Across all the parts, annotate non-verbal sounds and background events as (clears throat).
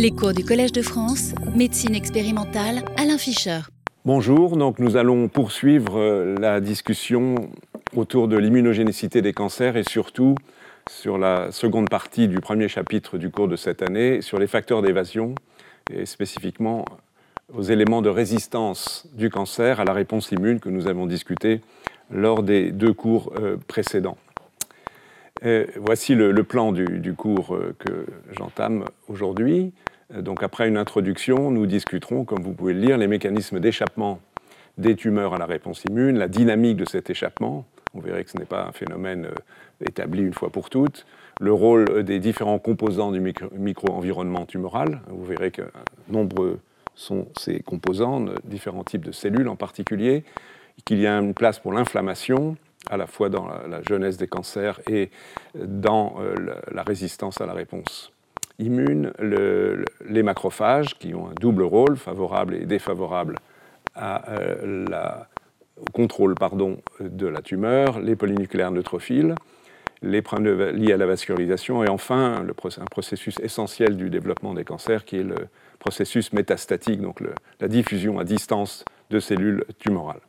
Les cours du Collège de France, médecine expérimentale, Alain Fischer. Bonjour, donc nous allons poursuivre euh, la discussion autour de l'immunogénicité des cancers et surtout sur la seconde partie du premier chapitre du cours de cette année sur les facteurs d'évasion et spécifiquement aux éléments de résistance du cancer à la réponse immune que nous avons discuté lors des deux cours euh, précédents. voici le, plan du cours euh, que j'entame aujourd'hui. Euh, donc après une introduction, nous discuterons, comme vous pouvez le lire, les mécanismes d'échappement des tumeurs à la réponse immune, la dynamique de cet échappement. On verrait que ce n'est pas un phénomène euh, établi une fois pour toutes. Le rôle euh, des différents composants du micro-environnement tumoral. Vous verrez que nombreux sont ces composants, différents types de cellules en particulier, qu'il y a une place pour l'inflammation, à la fois dans la, jeunesse des cancers et dans la résistance à la réponse immune les macrophages qui ont un double rôle, favorable et défavorable euh, au contrôle pardon, de la tumeur, les polynucléaires neutrophiles, les problèmes liés à la vascularisation et enfin un processus essentiel du développement des cancers qui est le processus métastatique, donc la diffusion à distance de cellules tumorales.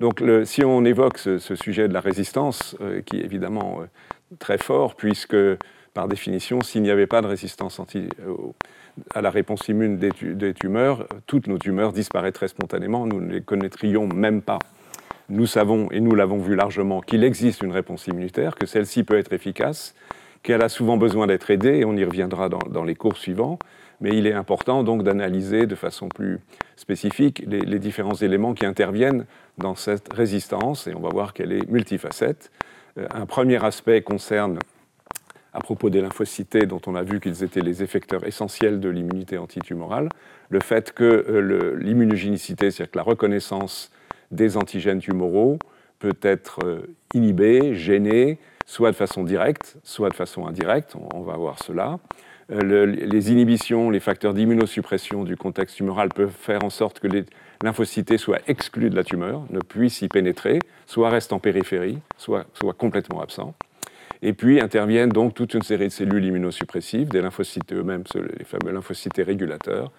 Donc si on évoque ce, sujet de la résistance, euh, qui est évidemment euh, très fort, puisque par définition, s'il n'y avait pas de résistance euh, à la réponse immune des, tumeurs, toutes nos tumeurs disparaîtraient spontanément, nous ne les connaîtrions même pas. Nous savons, et nous l'avons vu largement, qu'il existe une réponse immunitaire, que celle-ci peut être efficace, qu'elle a souvent besoin d'être aidée, et on y reviendra dans, les cours suivants, mais il est important donc d'analyser de façon plus spécifique les, différents éléments qui interviennent dans cette résistance, et on va voir qu'elle est multifacette. Euh, un premier aspect concerne à propos des lymphocytes dont on a vu qu'ils étaient les effecteurs essentiels de l'immunité antitumorale, le fait que euh, l'immunogénicité, c'est-à-dire que la reconnaissance des antigènes tumoraux, peut être euh, inhibée, gênée, soit de façon directe, soit de façon indirecte, on, va voir cela. Les inhibitions, les facteurs d'immunosuppression du contexte tumoral peuvent faire en sorte que les lymphocytes soient exclus de la tumeur, ne puissent y pénétrer, soit restent en périphérie, soit, soit complètement absents. Et puis interviennent donc toute une série de cellules immunosuppressives, des lymphocytes eux-mêmes, les fameux lymphocytes régulateurs,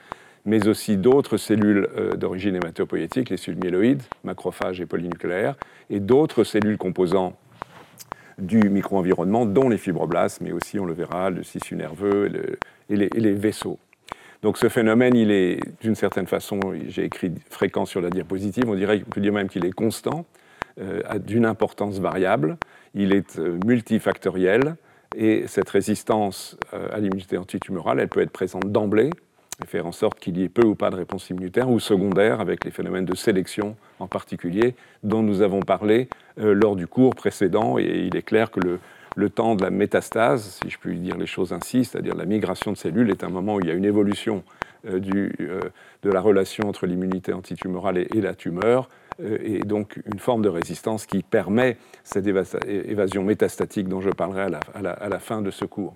mais aussi d'autres cellules euh, d'origine hématopoïétique, les cellules myéloïdes, macrophages et polynucléaires, et d'autres cellules composant du micro-environnement, dont les fibroblastes, mais aussi, on le verra, le tissu nerveux et, les, vaisseaux. Donc ce phénomène, il est d'une certaine façon, j'ai écrit fréquent sur la diapositive, on dirait, on peut dire même qu'il est constant, euh, d'une importance variable. Il est euh, multifactoriel. Et cette résistance euh, à l'immunité antitumorale, elle peut être présente d'emblée et faire en sorte qu'il y ait peu ou pas de réponse immunitaire ou secondaire avec les phénomènes de sélection en particulier dont nous avons parlé lors du cours précédent. Et il est clair que le, temps de la métastase, si je puis dire les choses ainsi, c'est-à-dire la migration de cellules, est un moment où il y a une évolution du, de la relation entre l'immunité antitumorale et, la tumeur, euh, et donc une forme de résistance qui permet cette évasion métastatique dont je parlerai à la, fin de ce cours.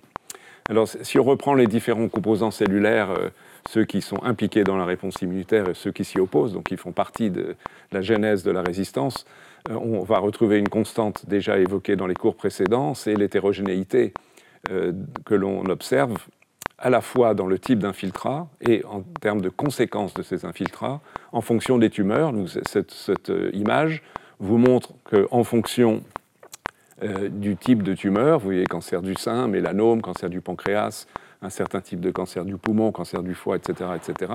Alors, si on reprend les différents composants cellulaires, euh, ceux qui sont impliqués dans la réponse immunitaire et ceux qui s'y opposent, donc qui font partie de la genèse de la résistance, euh, on va retrouver une constante déjà évoquée dans les cours précédents, c'est l'hétérogénéité que l'on observe à la fois dans le type d'infiltrat et en termes de conséquences de ces infiltrats en fonction des tumeurs. cette, euh, image vous montre qu'en fonction euh, du type de tumeur, vous voyez cancer du sein, mélanome, cancer du pancréas, un certain type de cancer du poumon, cancer du foie, etc., etc.,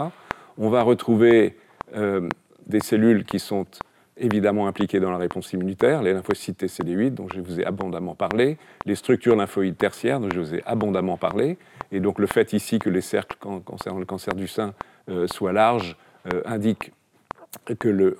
on va retrouver euh, des cellules qui sont évidemment impliquées dans la réponse immunitaire, les lymphocytes CD8 dont je vous ai abondamment parlé, les structures lymphoïdes tertiaires dont je vous ai abondamment parlé, et donc le fait ici que les cercles concernant le cancer du sein euh, soient larges euh, indique que euh,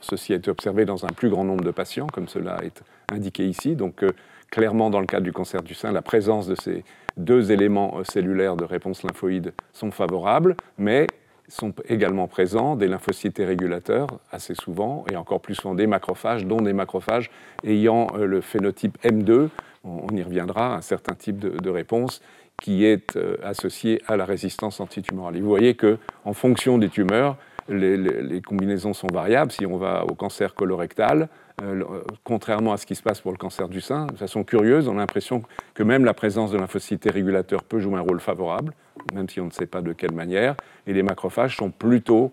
ceci a été observé dans un plus grand nombre de patients, comme cela est indiqué ici. Donc clairement, dans le cas du cancer du sein, la présence de ces deux éléments cellulaires de réponse lymphoïde sont favorables, mais sont également présents des lymphocytes régulateurs, assez souvent, et encore plus souvent des macrophages, dont des macrophages ayant euh, le phénotype M2, on y reviendra, un certain type de, réponse qui est euh, associé à la résistance antitumorale. Et vous voyez qu'en fonction des tumeurs, les, combinaisons sont variables. Si on va au cancer colorectal, euh, contrairement à ce qui se passe pour le cancer du sein, de façon curieuse, on a l'impression que même la présence de lymphocytes régulateurs peut jouer un rôle favorable même si on ne sait pas de quelle manière, et les macrophages sont plutôt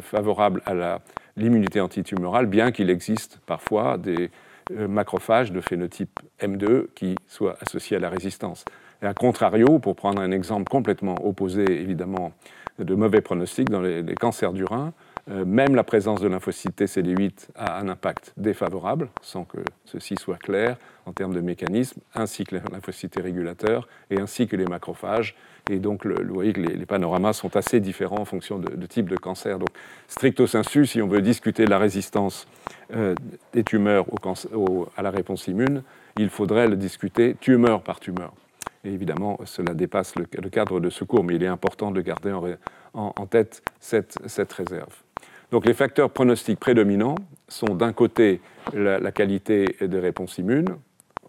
favorables à l'immunité antitumorale, bien qu'il existe parfois des macrophages de phénotype M2 qui soient associés à la résistance. Et à contrario, pour prendre un exemple complètement opposé, évidemment, de mauvais pronostics dans les, cancers du rein, euh, même la présence de lymphocytes TCD8 a un impact défavorable, sans que ceci soit clair en termes de mécanisme, ainsi que les lymphocytes régulateurs et ainsi que les macrophages. Et donc, vous voyez que les, panoramas sont assez différents en fonction de, type de cancer. Donc, stricto sensu, si on veut discuter de la résistance euh, des tumeurs à la réponse immune, il faudrait le discuter tumeur par tumeur. Et évidemment, cela dépasse le, cadre de secours, mais il est important de garder en, tête cette, réserve. Donc les facteurs pronostiques prédominants sont d'un côté la, qualité des réponses immunes,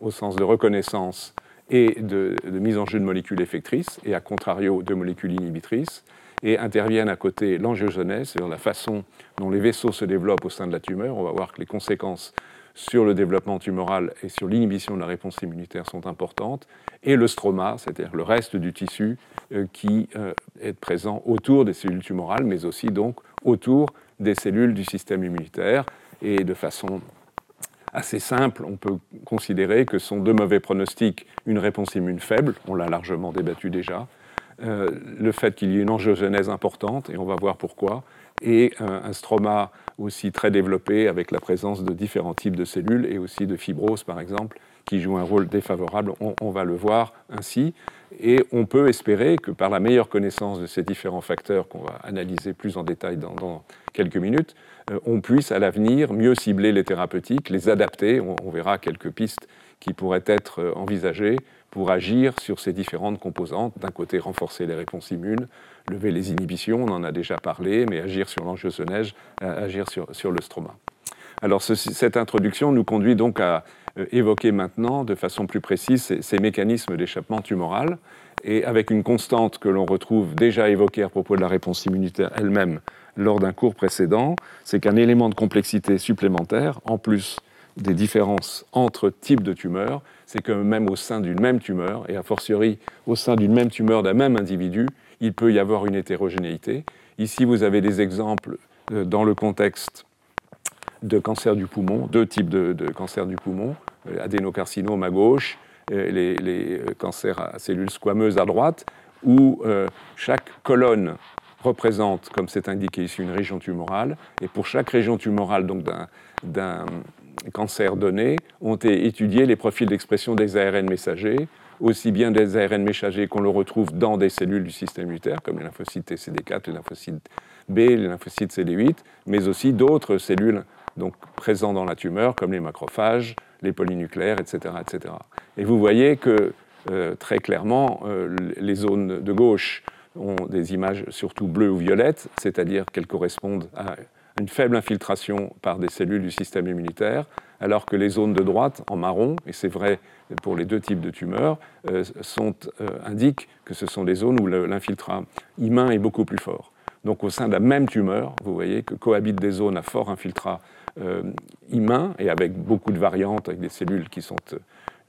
au sens de reconnaissance et de, mise en jeu de molécules effectrices, et à contrario de molécules inhibitrices, et interviennent à côté l'angiogenèse, c'est-à-dire la façon dont les vaisseaux se développent au sein de la tumeur. On va voir que les conséquences sur le développement tumoral et sur l'inhibition de la réponse immunitaire sont importantes, et le stroma, c'est-à-dire le reste du tissu euh, qui euh, est présent autour des cellules tumorales, mais aussi donc autour des cellules du système immunitaire. Et de façon assez simple, on peut considérer que sont deux mauvais pronostics une réponse immune faible, on l'a largement débattu déjà, euh, le fait qu'il y ait une angiogenèse importante, et on va voir pourquoi, et un stroma aussi très développé avec la présence de différents types de cellules et aussi de fibrose par exemple qui joue un rôle défavorable, on, va le voir ainsi. Et on peut espérer que par la meilleure connaissance de ces différents facteurs qu'on va analyser plus en détail dans, quelques minutes, euh, on puisse à l'avenir mieux cibler les thérapeutiques, les adapter. on verra quelques pistes qui pourraient être euh, envisagées pour agir sur ces différentes composantes. D'un côté, renforcer les réponses immunes, lever les inhibitions, on en a déjà parlé, mais agir sur l'angiogenèse, euh, agir sur, sur le stroma. Alors cette introduction nous conduit donc à euh, évoquer maintenant de façon plus précise ces, mécanismes d'échappement tumoral, et avec une constante que l'on retrouve déjà évoquée à propos de la réponse immunitaire elle-même lors d'un cours précédent, c'est qu'un élément de complexité supplémentaire, en plus des différences entre types de tumeurs, c'est que même au sein d'une même tumeur, et a fortiori au sein d'une même tumeur d'un même individu, il peut y avoir une hétérogénéité. Ici, vous avez des exemples euh, dans le contexte de cancer du poumon, deux types de, cancer du poumon, euh, adénocarcinome à gauche, euh, les, cancers à cellules squameuses à droite, où chaque colonne représente, comme c'est indiqué ici, une région tumorale, et pour chaque région tumorale donc d'un cancers donnés, ont été étudiés les profils d'expression des ARN messagers, aussi bien des ARN messagers qu'on le retrouve dans des cellules du système immunitaire, comme les lymphocytes TCD4, les lymphocytes B, les lymphocytes CD8, mais aussi d'autres cellules donc, présentes dans la tumeur, comme les macrophages, les polynucléaires, etc. etc. Et vous voyez que euh, très clairement, euh, les zones de gauche ont des images surtout bleues ou violettes, c'est-à-dire qu'elles correspondent à une faible infiltration par des cellules du système immunitaire, alors que les zones de droite, en marron, et c'est vrai pour les deux types de tumeurs, euh, euh, indiquent que ce sont des zones où l'infiltrat humain est beaucoup plus fort. Donc au sein de la même tumeur, vous voyez que cohabitent des zones à fort infiltrat euh, humain et avec beaucoup de variantes, avec des cellules qui sont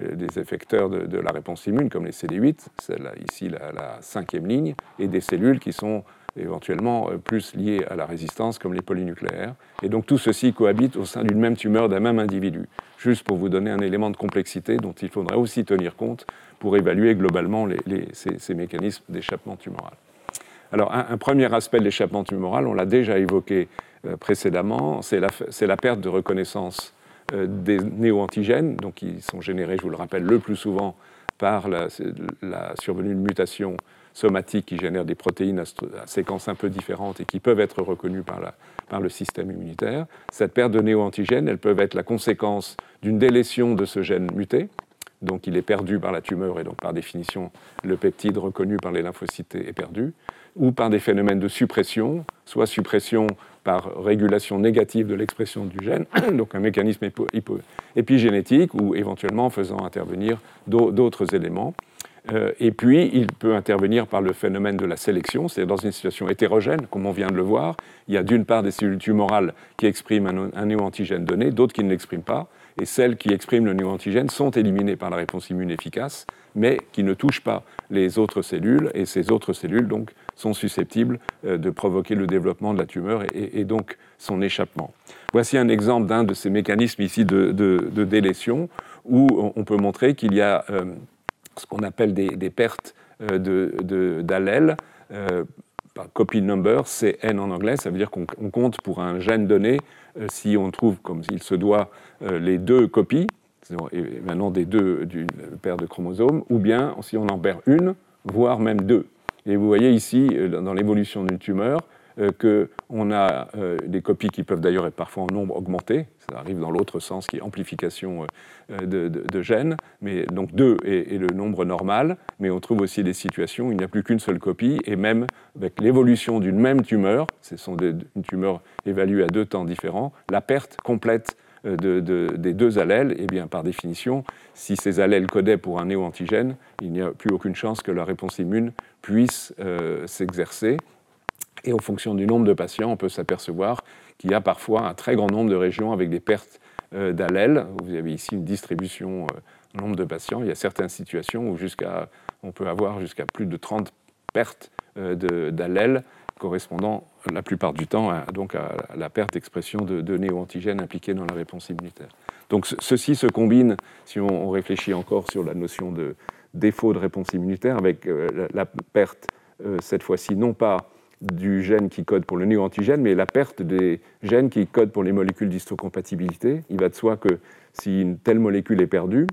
des effecteurs de, la réponse immune, comme les CD8, celle ici la, cinquième ligne, et des cellules qui sont éventuellement euh, plus liées à la résistance, comme les polynucléaires. Et donc tout ceci cohabite au sein d'une même tumeur d'un même individu, juste pour vous donner un élément de complexité dont il faudrait aussi tenir compte pour évaluer globalement ces, mécanismes d'échappement tumoral. Alors un, premier aspect de l'échappement tumoral, on l'a déjà évoqué euh, précédemment, c'est la, perte de reconnaissance euh, des néo-antigènes, donc qui sont générés, je vous le rappelle, le plus souvent par la, survenue de mutations somatiques qui génèrent des protéines à, séquences un peu différentes et qui peuvent être reconnues par, le système immunitaire. Cette perte de néo-antigènes, elles peuvent être la conséquence d'une délétion de ce gène muté, donc il est perdu par la tumeur et donc par définition le peptide reconnu par les lymphocytes est perdu, ou par des phénomènes de suppression, soit suppression par régulation négative de l'expression du gène, (coughs) donc un mécanisme épigénétique, ou éventuellement en faisant intervenir d'autres éléments. Euh, et puis, il peut intervenir par le phénomène de la sélection, c'est-à-dire dans une situation hétérogène, comme on vient de le voir. Il y a d'une part des cellules tumorales qui expriment un, néo-antigène donné, d'autres qui ne l'expriment pas. et celles qui expriment le néoantigène sont éliminées par la réponse immune efficace, mais qui ne touchent pas les autres cellules, et ces autres cellules donc sont susceptibles euh, de provoquer le développement de la tumeur et, donc son échappement. Voici un exemple d'un de ces mécanismes ici de, délétion où on peut montrer qu'il y a euh, ce qu'on appelle des, pertes euh, d'allèles. copy number, c'est N en anglais, ça veut dire qu'on compte pour un gène donné si on trouve, comme il se doit, les deux copies, maintenant des deux d'une paire de chromosomes, ou bien si on en perd une, voire même deux. Et vous voyez ici, euh, dans l'évolution d'une tumeur, euh, qu'on a euh, des copies qui peuvent d'ailleurs être parfois en nombre augmenté, ça arrive dans l'autre sens qui est amplification de, gènes, mais donc 2 est, le nombre normal, mais on trouve aussi des situations où il n'y a plus qu'une seule copie, et même avec l'évolution d'une même tumeur, ce sont des, une tumeur évaluée à deux temps différents, la perte complète des deux allèles, eh bien par définition, si ces allèles codaient pour un néoantigène, il n'y a plus aucune chance que la réponse immune puisse euh, s'exercer. Et en fonction du nombre de patients, on peut s'apercevoir qu'il y a parfois un très grand nombre de régions avec des pertes euh, d'allèles. Vous avez ici une distribution euh, nombre de patients. Il y a certaines situations où on peut avoir jusqu'à plus de 30 pertes d'allèles correspondant la plupart du temps à, donc à la perte d'expression de, de néoantigènes impliqués dans la réponse immunitaire. Donc ceci se combine, si on, réfléchit encore sur la notion de défaut de réponse immunitaire, avec euh, la, perte, euh, cette fois-ci, non pas du gène qui code pour le néoantigène, mais la perte des gènes qui codent pour les molécules d'histocompatibilité. Il va de soi que si une telle molécule est perdue,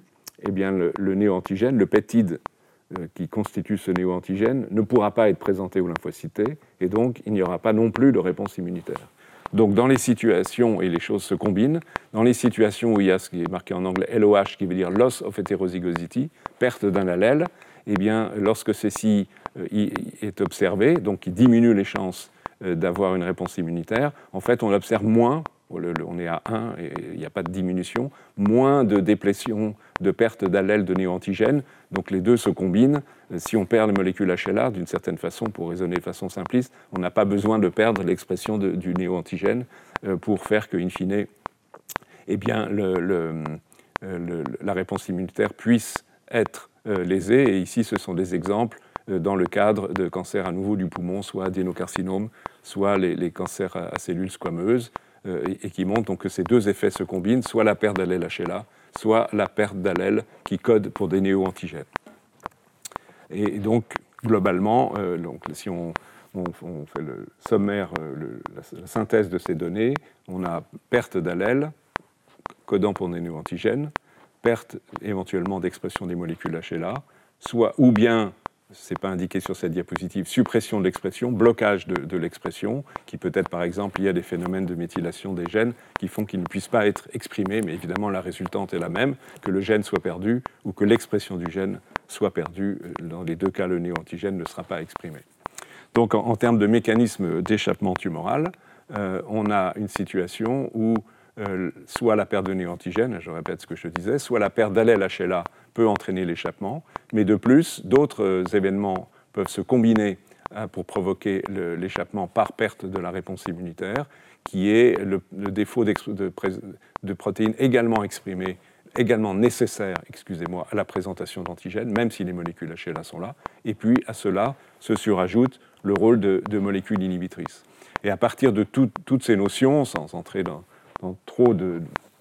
eh bien le, le néoantigène, le peptide qui constitue ce néoantigène ne pourra pas être présenté aux lymphocytes et donc il n'y aura pas non plus de réponse immunitaire. Donc dans les situations, et les choses se combinent, dans les situations où il y a ce qui est marqué en anglais LOH, qui veut dire loss of heterozygosity, perte d'un allèle, eh bien lorsque ceci euh, est observé, donc qui diminue les chances euh, d'avoir une réponse immunitaire, en fait on observe moins on est à 1 et il n'y a pas de diminution, moins de déplétion, de perte d'allèles de néoantigènes. Donc les deux se combinent. Si on perd les molécules HLA, d'une certaine façon, pour raisonner de façon simpliste, on n'a pas besoin de perdre l'expression du néoantigène euh, pour faire que, in fine, eh bien, euh, la réponse immunitaire puisse être euh, lésée. Et ici, ce sont des exemples dans le cadre de cancers à nouveau du poumon, soit adénocarcinome, soit les, cancers à cellules squameuses. Et qui montrent que ces deux effets se combinent, soit la perte d'allèle HLA, soit la perte d'allèle qui code pour des néo-antigènes. Et donc, globalement, euh, donc, si on, fait le sommaire, euh, la, synthèse de ces données, on a perte d'allèle codant pour des néo-antigènes, perte éventuellement d'expression des molécules HLA, soit ou bien ce n'est pas indiqué sur cette diapositive, suppression de l'expression, blocage de, l'expression, qui peut être par exemple, y a des phénomènes de méthylation des gènes qui font qu'ils ne puissent pas être exprimés, mais évidemment la résultante est la même, que le gène soit perdu ou que l'expression du gène soit perdue. Dans les deux cas, le néoantigène ne sera pas exprimé. Donc en, termes de mécanisme d'échappement tumoral, euh, on a une situation où euh, soit la perte de néoantigène, je répète ce que je disais, soit la perte d'allèle HLA peut entraîner l'échappement, mais de plus, d'autres euh, événements peuvent se combiner hein, pour provoquer l'échappement par perte de la réponse immunitaire, qui est le, défaut de, de, protéines également exprimées, également nécessaires, excusez-moi, à la présentation d'antigènes, même si les molécules HLA sont là. Et puis à cela se surajoute le rôle de, molécules inhibitrices. Et à partir de toutes ces notions, sans entrer dans, trop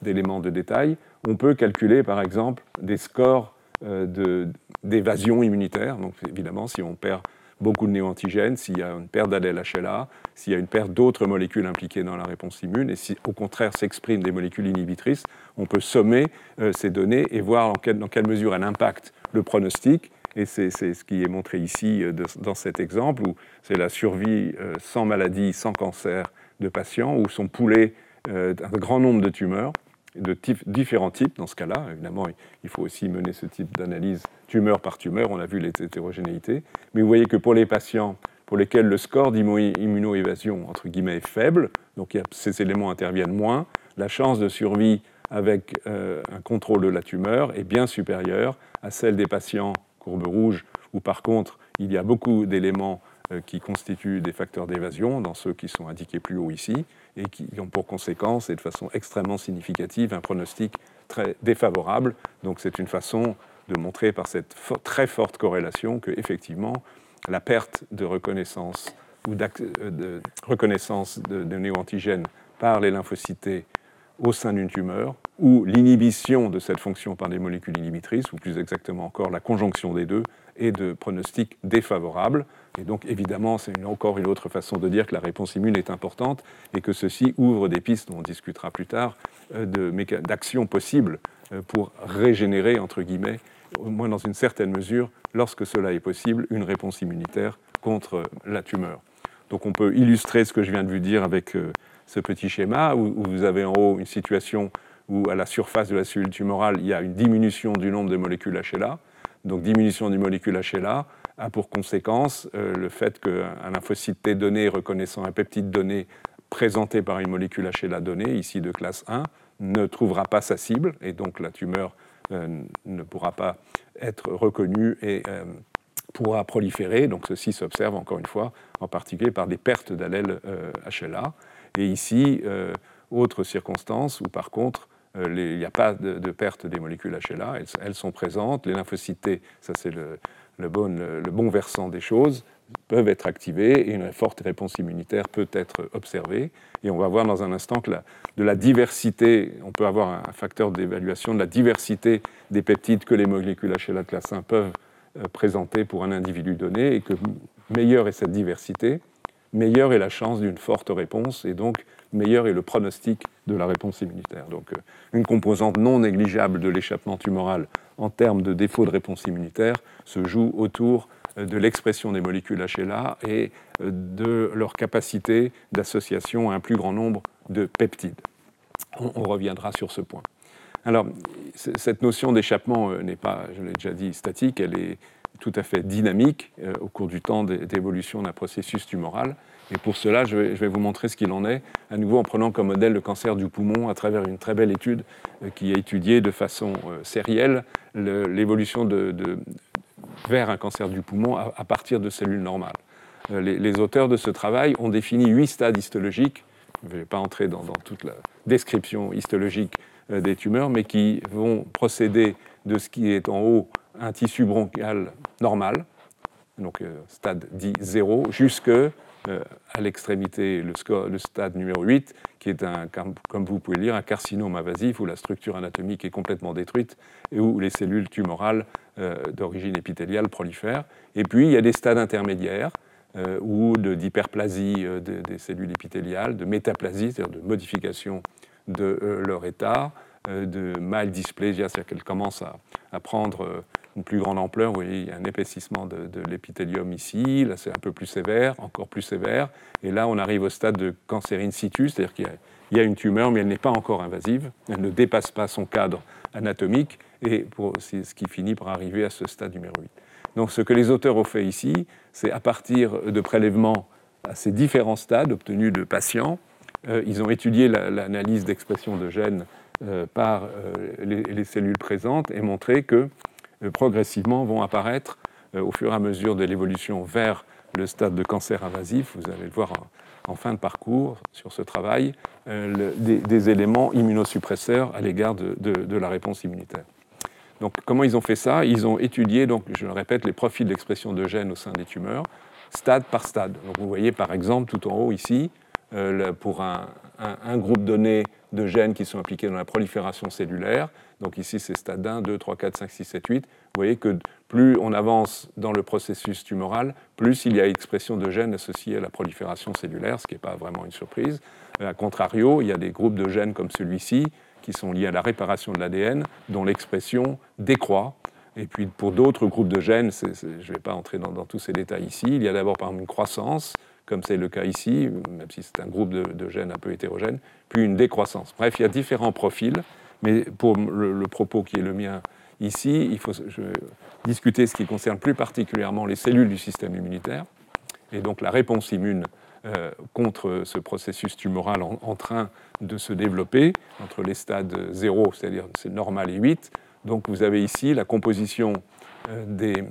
d'éléments de, détail, on peut calculer par exemple des scores euh, d'évasion immunitaire. Donc évidemment, si on perd beaucoup de néoantigènes, s'il y a une perte d'allèle HLA, s'il y a une perte d'autres molécules impliquées dans la réponse immune, et si au contraire s'expriment des molécules inhibitrices, on peut sommer euh, ces données et voir dans quelle mesure elles impactent le pronostic. Et c'est ce qui est montré ici euh, dans cet exemple, où c'est la survie sans maladie, sans cancer de patients, où sont poulés euh, un grand nombre de tumeurs, de différents types dans ce cas-là. Évidemment, il faut aussi mener ce type d'analyse tumeur par tumeur, on a vu les hétérogénéités. Mais vous voyez que pour les patients pour lesquels le score d'immunoévasion, entre guillemets, est faible, donc ces éléments interviennent moins, la chance de survie avec euh, un contrôle de la tumeur est bien supérieure à celle des patients courbe rouge, où par contre, il y a beaucoup d'éléments qui constituent des facteurs d'évasion, dans ceux qui sont indiqués plus haut ici, et qui ont pour conséquence, et de façon extrêmement significative, un pronostic très défavorable. Donc c'est une façon de montrer par cette très forte corrélation que effectivement la perte de reconnaissance ou euh, de reconnaissance de, de néoantigènes par les lymphocytes au sein d'une tumeur, ou l'inhibition de cette fonction par des molécules inhibitrices, ou plus exactement encore la conjonction des deux, est de pronostic défavorable. Et donc évidemment, c'est encore une autre façon de dire que la réponse immune est importante et que ceci ouvre des pistes, dont on discutera plus tard, euh, d'actions possibles euh, pour régénérer, entre guillemets, au moins dans une certaine mesure, lorsque cela est possible, une réponse immunitaire contre la tumeur. Donc on peut illustrer ce que je viens de vous dire avec euh, ce petit schéma où, vous avez en haut une situation où à la surface de la cellule tumorale, il y a une diminution du nombre de molécules HLA. Donc diminution du molécule HLA a pour conséquence euh, le fait qu'un lymphocyte T donné reconnaissant un peptide donné présenté par une molécule HLA donnée, ici de classe 1, ne trouvera pas sa cible et donc la tumeur euh, ne pourra pas être reconnue et pourra proliférer. Donc ceci s'observe encore une fois, en particulier par des pertes d'allèles HLA. Euh, Et ici, euh, autre circonstance où par contre, euh, il n'y a pas de, perte des molécules HLA, elles, sont présentes. Les lymphocytes ça c'est le, le, bon, versant des choses, peuvent être activées et une forte réponse immunitaire peut être observée. Et on va voir dans un instant que de la diversité, on peut avoir un facteur d'évaluation de la diversité des peptides que les molécules HLA de classe 1 peuvent euh, présenté pour un individu donné et que meilleure est cette diversité, meilleure est la chance d'une forte réponse et donc meilleur est le pronostic de la réponse immunitaire. Donc euh, une composante non négligeable de l'échappement tumoral en termes de défaut de réponse immunitaire se joue autour euh, de l'expression des molécules HLA et de leur capacité d'association à un plus grand nombre de peptides. On, reviendra sur ce point. Alors, cette notion d'échappement euh, n'est pas, je l'ai déjà dit, statique, elle est tout à fait dynamique euh, au cours du temps d'évolution d'un processus tumoral. Et pour cela, je vais, vous montrer ce qu'il en est, à nouveau en prenant comme modèle le cancer du poumon à travers une très belle étude euh, qui a étudié de façon sérielle l'évolution de, vers un cancer du poumon à, partir de cellules normales. Les, les, auteurs de ce travail ont défini huit stades histologiques. Je ne vais pas entrer dans, toute la description histologique euh, des tumeurs, mais qui vont procéder de ce qui est en haut un tissu bronchial normal, donc euh, stade dit 0, jusque euh, à l'extrémité, le, stade numéro 8, qui est, un, comme vous pouvez le lire, un carcinome invasif où la structure anatomique est complètement détruite et où les cellules tumorales d'origine épithéliale prolifèrent. Et puis, il y a des stades intermédiaires ou d'hyperplasie des cellules épithéliales, de métaplasie, c'est-à-dire de modification de euh, leur état, euh, de mal dysplasia, c'est-à-dire qu'elle commence à, prendre euh, une plus grande ampleur. Vous voyez, il y a un épaississement de, l'épithélium ici, là c'est un peu plus sévère, encore plus sévère. Et là, on arrive au stade de cancer in situ, c'est-à-dire qu'il y, a une tumeur, mais elle n'est pas encore invasive, elle ne dépasse pas son cadre anatomique, et c'est ce qui finit par arriver à ce stade numéro 8. Donc ce que les auteurs ont fait ici, c'est à partir de prélèvements à ces différents stades obtenus de patients, euh, ils ont étudié l'analyse d'expression de gènes euh, par euh, les, cellules présentes et montré que progressivement vont apparaître, au fur et à mesure de l'évolution vers le stade de cancer invasif, vous allez le voir en, fin de parcours sur ce travail, des, éléments immunosuppresseurs à l'égard de, la réponse immunitaire. Donc, comment ils ont fait ça? Ils ont étudié, donc, je le répète, les profils d'expression de gènes au sein des tumeurs, stade par stade. Vous voyez par exemple tout en haut ici euh, pour un, groupe donné de gènes qui sont impliqués dans la prolifération cellulaire. Donc ici, c'est stade 1, 2, 3, 4, 5, 6, 7, 8. Vous voyez que plus on avance dans le processus tumoral, plus il y a expression de gènes associés à la prolifération cellulaire, ce qui n'est pas vraiment une surprise. A contrario, il y a des groupes de gènes comme celui-ci qui sont liés à la réparation de l'ADN, dont l'expression décroît. Et puis pour d'autres groupes de gènes, je ne vais pas entrer dans, dans, tous ces détails ici, il y a d'abord par exemple une croissance, comme c'est le cas ici, même si c'est un groupe de, gènes un peu hétérogène, puis une décroissance. Bref, il y a différents profils, mais pour le, propos qui est le mien ici, il faut discuter ce qui concerne plus particulièrement les cellules du système immunitaire, et donc la réponse immune euh, contre ce processus tumoral en, train de se développer entre les stades 0, c'est-à-dire c'est normal, et 8. Donc vous avez ici la composition euh, des,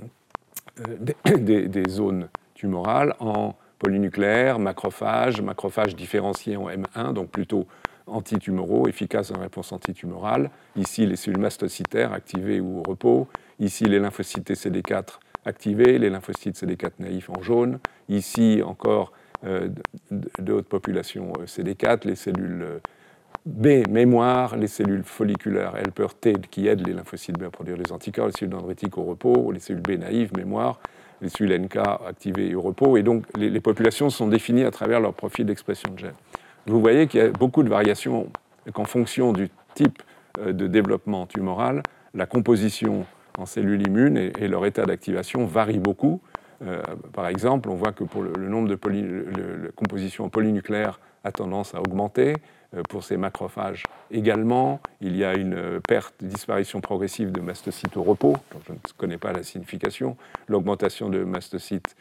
euh, des, (coughs) des, zones tumorales en polynucléaires, macrophages, macrophages différenciés en M1, donc plutôt antitumoraux, efficaces en réponse antitumorale. Ici, les cellules mastocytaires activées ou au repos. Ici, les lymphocytes CD4 activés, les lymphocytes CD4 naïfs en jaune. Ici, encore euh, de, haute population euh, CD4, les cellules euh, B, mémoire, les cellules folliculaires helper T qui aident les lymphocytes B à produire les anticorps, les cellules dendritiques au repos, les cellules B naïves, mémoire, les cellules NK activées au repos. Et donc, les, les populations sont définies à travers leur profil d'expression de gènes vous voyez qu'il y a beaucoup de variations qu'en fonction du type euh, de développement tumoral, la composition en cellules immunes et, leur état d'activation varient beaucoup. Euh, par exemple, on voit que pour le, nombre de composition polynucléaire a tendance à augmenter. Euh, pour ces macrophages également, il y a une perte, disparition progressive de mastocytes au repos, dont je ne connais pas la signification, l'augmentation de mastocytes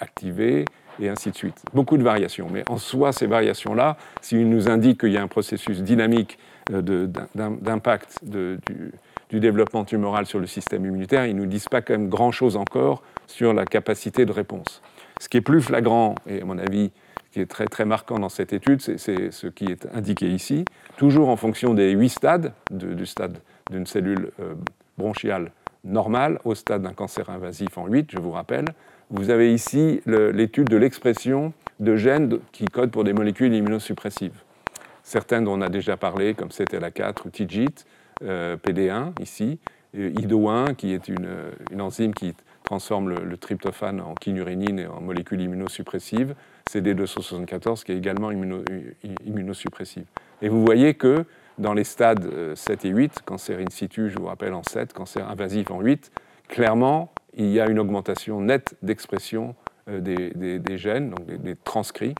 activés, et ainsi de suite. Beaucoup de variations. Mais en soi, ces variations-là, s'ils nous indiquent qu'il y a un processus dynamique euh, d'impact du, développement tumoral sur le système immunitaire, ils ne nous disent pas quand même grand-chose encore sur la capacité de réponse. Ce qui est plus flagrant, et à mon avis, qui est très, très marquant dans cette étude, c'est ce qui est indiqué ici, toujours en fonction des huit stades, du stade d'une cellule euh, bronchiale normale au stade d'un cancer invasif en 8, je vous rappelle, vous avez ici l'étude de l'expression de gènes qui codent pour des molécules immunosuppressives. Certaines dont on a déjà parlé, comme CTLA4 ou TIGIT, euh, PD1 ici, IDO1 qui est une, enzyme qui transforme le, tryptophane en kynurénine et en molécule immunosuppressive, CD274 qui est également immunosuppressive. Et vous voyez que dans les stades 7 euh, et 8, cancer in situ, je vous rappelle en 7, cancer invasif en 8, clairement, il y a une augmentation nette d'expression euh, des, gènes, donc des, transcrits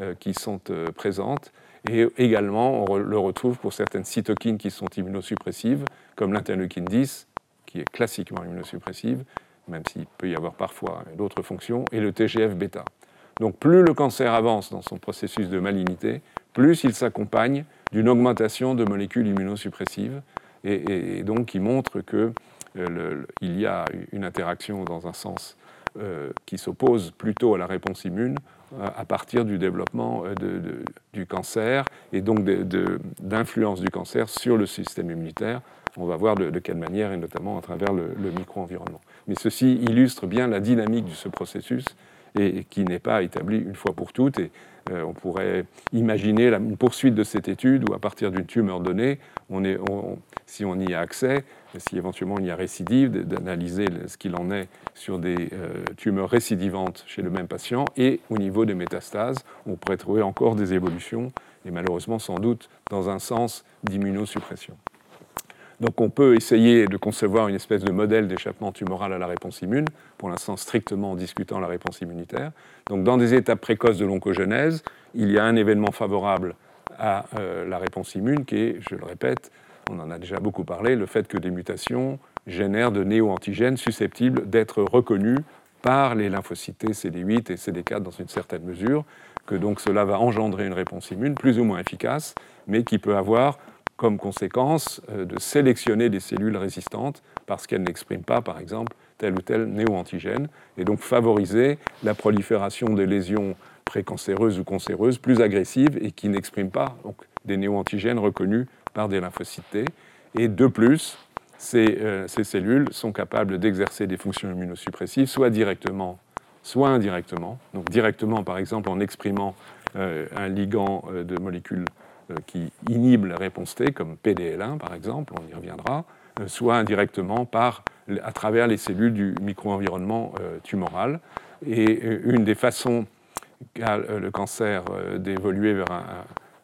euh, qui sont euh, présentes. Et également, on le retrouve pour certaines cytokines qui sont immunosuppressives, comme l'interleukine 10, qui est classiquement immunosuppressive, même s'il peut y avoir parfois d'autres fonctions, et le TGF-bêta. Donc plus le cancer avance dans son processus de malignité, plus il s'accompagne d'une augmentation de molécules immunosuppressives, et, et donc qui montre que euh, il y a une interaction dans un sens euh, qui s'oppose plutôt à la réponse immune euh, à partir du développement du cancer et donc d'influence du cancer sur le système immunitaire. On va voir de, quelle manière et notamment à travers le, le micro-environnement. Mais ceci illustre bien la dynamique de ce processus et, qui n'est pas établi une fois pour toutes. Et on pourrait imaginer la, une poursuite de cette étude où, à partir d'une tumeur donnée, si on y a accès, si éventuellement il y a récidive, d'analyser ce qu'il en est sur des euh, tumeurs récidivantes chez le même patient et au niveau des métastases, on pourrait trouver encore des évolutions et malheureusement sans doute dans un sens d'immunosuppression. Donc on peut essayer de concevoir une espèce de modèle d'échappement tumoral à la réponse immune, pour l'instant strictement en discutant la réponse immunitaire. Donc dans des étapes précoces de l'oncogenèse, il y a un événement favorable à euh, la réponse immune qui est, je le répète, on en a déjà beaucoup parlé, le fait que des mutations génèrent de néo-antigènes susceptibles d'être reconnus par les lymphocytes CD8 et CD4 dans une certaine mesure, que donc cela va engendrer une réponse immune plus ou moins efficace, mais qui peut avoir comme conséquence euh, de sélectionner des cellules résistantes parce qu'elles n'expriment pas, par exemple, tel ou tel néo-antigène, et donc favoriser la prolifération des lésions précancéreuses ou cancéreuses plus agressives et qui n'expriment pas des néo-antigènes reconnus par des lymphocytes T. Et de plus, ces, euh, ces cellules sont capables d'exercer des fonctions immunosuppressives, soit directement, soit indirectement. Donc directement, par exemple, en exprimant euh, un ligand de molécules euh, qui inhibe la réponse T, comme PDL1 par exemple, on y reviendra, euh, soit indirectement par, à travers les cellules du micro-environnement euh, tumoral. Et une des façons qu'a le cancer d'évoluer vers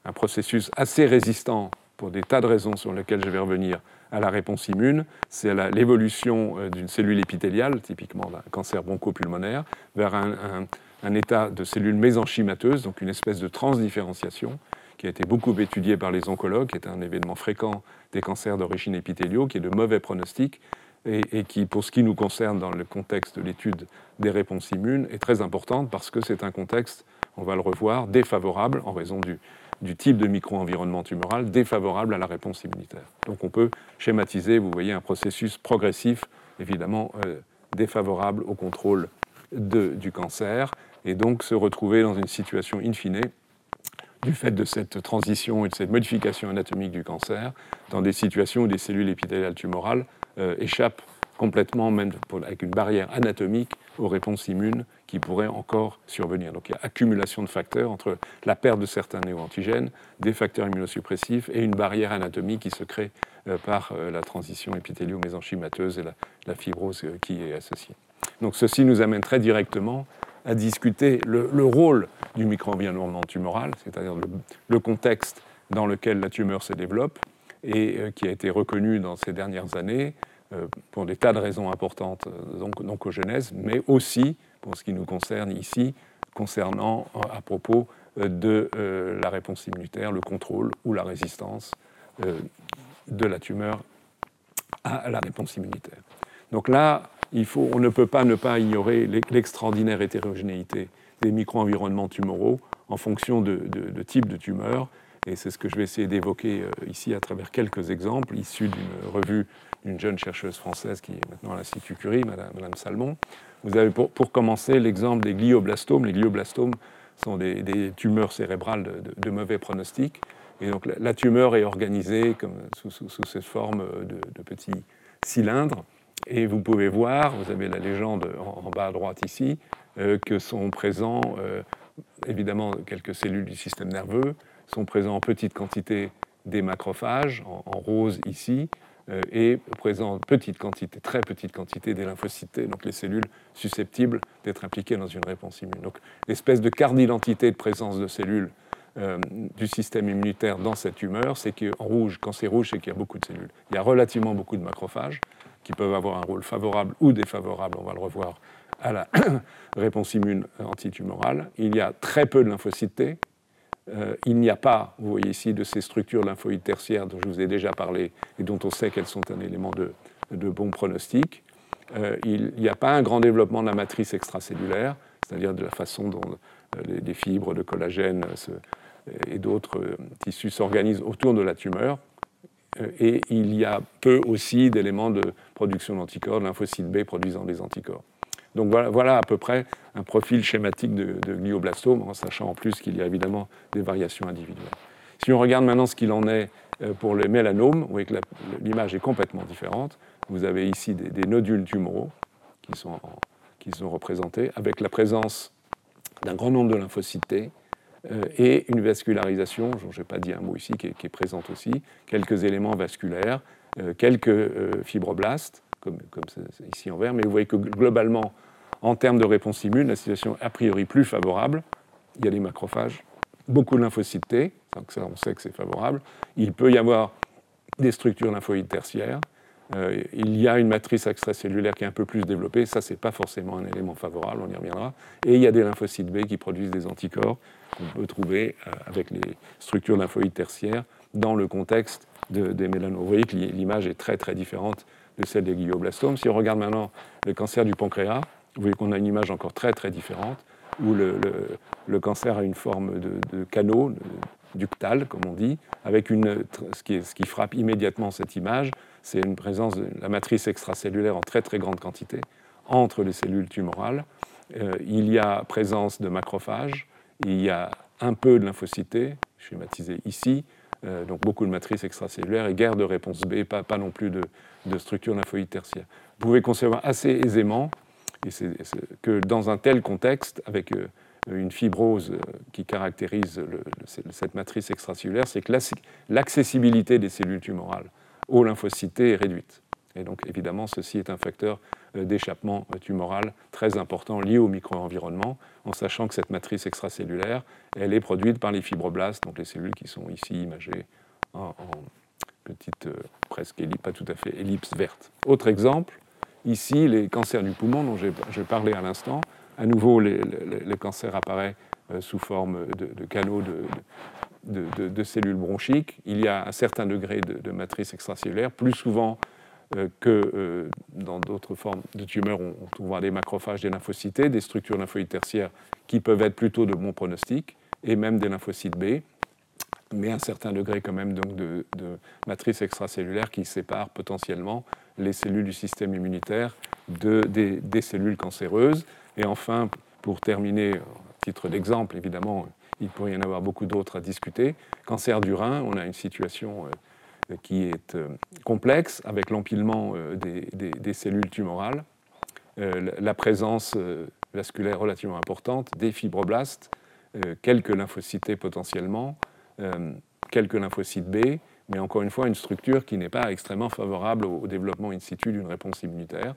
un, processus assez résistant pour des tas de raisons sur lesquelles je vais revenir à la réponse immune, c'est l'évolution d'une cellule épithéliale, typiquement d'un cancer bronchopulmonaire, vers un, état de cellule mésenchymateuse, donc une espèce de transdifférenciation, qui a été beaucoup étudié par les oncologues, qui est un événement fréquent des cancers d'origine épithéliaux, qui est de mauvais pronostic et, qui, pour ce qui nous concerne dans le contexte de l'étude des réponses immunes, est très importante parce que c'est un contexte, on va le revoir, défavorable en raison du, du type de micro-environnement tumoral, défavorable à la réponse immunitaire. Donc on peut schématiser, vous voyez, un processus progressif, évidemment euh, défavorable au contrôle du cancer, et donc se retrouver dans une situation in fine du fait de cette transition et de cette modification anatomique du cancer, dans des situations où des cellules épithéliales tumorales euh, échappent complètement, même avec une barrière anatomique, aux réponses immunes qui pourraient encore survenir. Donc il y a accumulation de facteurs entre la perte de certains néoantigènes, des facteurs immunosuppressifs et une barrière anatomique qui se crée euh, par euh, la transition épithélio-mésenchymateuse et la, fibrose qui est associée. Donc ceci nous amène très directement à discuter le, rôle du micro-environnement tumoral, c'est-à-dire le, contexte dans lequel la tumeur se développe et euh, qui a été reconnu dans ces dernières années euh, pour des tas de raisons importantes d'oncogenèse, mais aussi, pour ce qui nous concerne ici, concernant à propos euh, de la réponse immunitaire, le contrôle ou la résistance de la tumeur à la réponse immunitaire. Donc là, on ne peut pas ne pas ignorer l'extraordinaire hétérogénéité des micro-environnements tumoraux en fonction de, type de tumeur. Et c'est ce que je vais essayer d'évoquer euh, ici à travers quelques exemples issus d'une revue d'une jeune chercheuse française qui est maintenant à l'Institut Curie, Madame, Salmon. Vous avez pour, commencer l'exemple des glioblastomes. Les glioblastomes sont des, tumeurs cérébrales de, mauvais pronostic. Et donc la, tumeur est organisée sous, cette forme de petits cylindres et vous pouvez voir, vous avez la légende en, bas à droite ici, euh, que sont présents euh, évidemment quelques cellules du système nerveux, sont présents en petite quantité des macrophages, en, rose ici, euh, et présents en petite quantité, très petite quantité des lymphocytes, donc les cellules susceptibles d'être impliquées dans une réponse immune. Donc l'espèce de carte d'identité de présence de cellules du système immunitaire dans cette tumeur, c'est qu'en rouge, quand c'est rouge, c'est qu'il y a beaucoup de cellules. Il y a relativement beaucoup de macrophages, qui peuvent avoir un rôle favorable ou défavorable, on va le revoir, à la (coughs) réponse immune antitumorale. Il y a très peu de lymphocytes. Euh, il n'y a pas, vous voyez ici, de ces structures lymphoïdes tertiaires dont je vous ai déjà parlé et dont on sait qu'elles sont un élément de, bon pronostic. Euh, il n'y a pas un grand développement de la matrice extracellulaire, c'est-à-dire de la façon dont euh, les, fibres de collagène et d'autres tissus s'organisent autour de la tumeur. Et il y a peu aussi d'éléments de production d'anticorps, de lymphocyte B produisant des anticorps. Donc voilà, à peu près un profil schématique de, glioblastome, en sachant en plus qu'il y a évidemment des variations individuelles. Si on regarde maintenant ce qu'il en est euh, pour les mélanomes, vous voyez que l'image est complètement différente. Vous avez ici des, nodules tumoraux qui sont, représentés, avec la présence d'un grand nombre de lymphocytes euh, et une vascularisation, je n'ai pas dit un mot ici, qui est, présente aussi, quelques éléments vasculaires, euh, quelques fibroblastes, comme, ici en vert, mais vous voyez que globalement, en termes de réponse immune, la situation est a priori plus favorable. Il y a des macrophages, beaucoup de lymphocytes T, donc ça on sait que c'est favorable. Il peut y avoir des structures lymphoïdes tertiaires. il y a une matrice extracellulaire qui est un peu plus développée, ça c'est pas forcément un élément favorable, on y reviendra. Et il y a des lymphocytes B qui produisent des anticorps qu'on peut trouver euh, avec les structures lymphoïdes tertiaires dans le contexte des mélanomes. L'image est très très différente de celle des glioblastomes. Si on regarde maintenant le cancer du pancréas, vous voyez qu'on a une image encore très très différente, où le, cancer a une forme de, canot ductal, comme on dit, avec une, ce, qui frappe immédiatement cette image, c'est une présence de la matrice extracellulaire en très très grande quantité entre les cellules tumorales. Euh, il y a présence de macrophages, il y a un peu de lymphocytes, schématisé ici, euh, donc beaucoup de matrices extracellulaires et guerre de réponse B, pas non plus de, de structure lymphoïde tertiaire. Vous pouvez concevoir assez aisément que dans un tel contexte, avec euh, une fibrose euh, qui caractérise cette matrice extracellulaire, c'est que l'accessibilité des cellules tumorales aux lymphocytes est réduite. Et donc évidemment, ceci est un facteur euh, d'échappement tumoral très important lié au micro-environnement, en sachant que cette matrice extracellulaire, elle est produite par les fibroblastes, donc les cellules qui sont ici imagées en, petite, euh, presque ellipse, pas tout à fait ellipse verte. Autre exemple, ici, les cancers du poumon dont j'ai parlé à l'instant. À nouveau, le cancer apparaît sous forme de, canaux de, cellules bronchiques. Il y a un certain degré de, matrice extracellulaire, plus souvent euh, que euh, dans d'autres formes de tumeurs, on, on trouvera des macrophages, des lymphocytes, des structures lymphoïdes tertiaires qui peuvent être plutôt de bon pronostic, et même des lymphocytes B, mais un certain degré quand même donc de, matrice extracellulaire qui sépare potentiellement les cellules du système immunitaire de, des, des, cellules cancéreuses. Et enfin, pour terminer, à titre d'exemple, évidemment, il pourrait y en avoir beaucoup d'autres à discuter. Cancer du rein, on a une situation qui est complexe avec l'empilement des, cellules tumorales, la présence vasculaire relativement importante, des fibroblastes, quelques lymphocytes potentiellement, quelques lymphocytes B, mais encore une fois, une structure qui n'est pas extrêmement favorable au, développement in situ d'une réponse immunitaire.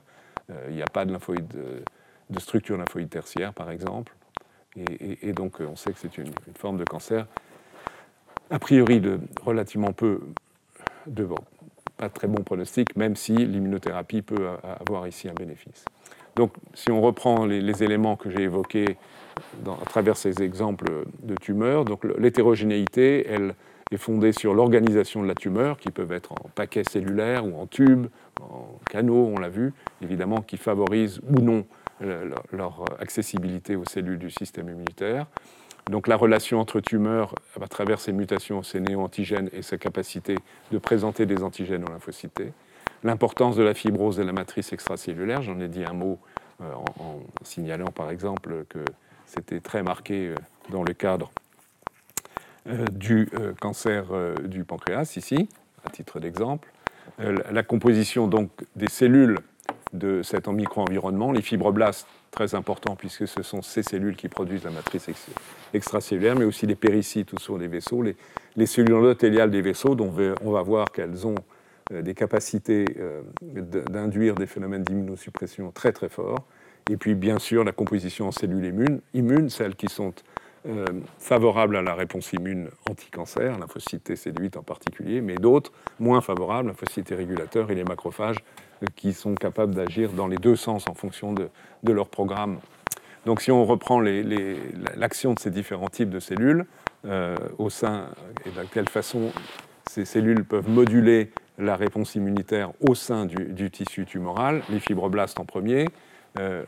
Euh, il n'y a pas euh, de structure lymphoïde tertiaire, par exemple. Et, donc, on sait que c'est une, forme de cancer, a priori, de relativement peu, de pas très bon pronostic, même si l'immunothérapie peut avoir ici un bénéfice. Donc, si on reprend les, éléments que j'ai évoqués à travers ces exemples de tumeurs, donc l'hétérogénéité, elle est fondée sur l'organisation de la tumeur, qui peuvent être en paquets cellulaires ou en tubes, en canaux, on l'a vu, évidemment, qui favorisent ou non leur accessibilité aux cellules du système immunitaire. Donc la relation entre tumeurs, à travers ces mutations, ces néo-antigènes et sa capacité de présenter des antigènes aux lymphocytes. L'importance de la fibrose de la matrice extracellulaire, j'en ai dit un mot euh, en, signalant par exemple que c'était très marqué euh, dans le cadre euh, du euh, cancer du pancréas, ici, à titre d'exemple. la composition donc des cellules de cet micro-environnement, les fibroblastes, très importants puisque ce sont ces cellules qui produisent la matrice extracellulaire, mais aussi les péricytes ou sur les vaisseaux, les, cellules endothéliales des vaisseaux, dont on va voir qu'elles ont des capacités d'induire des phénomènes d'immunosuppression très très forts. Et puis bien sûr la composition en cellules immunes, immunes celles qui sont euh, favorables à la réponse immune anti-cancer, lymphocytes CD8 en particulier, mais d'autres moins favorables, lymphocytes régulateurs et les macrophages, euh, qui sont capables d'agir dans les deux sens en fonction de, leur programme. Donc si on reprend l'action de ces différents types de cellules, euh, au sein et de quelle façon ces cellules peuvent moduler la réponse immunitaire au sein du tissu tumoral, les fibroblastes en premier, euh,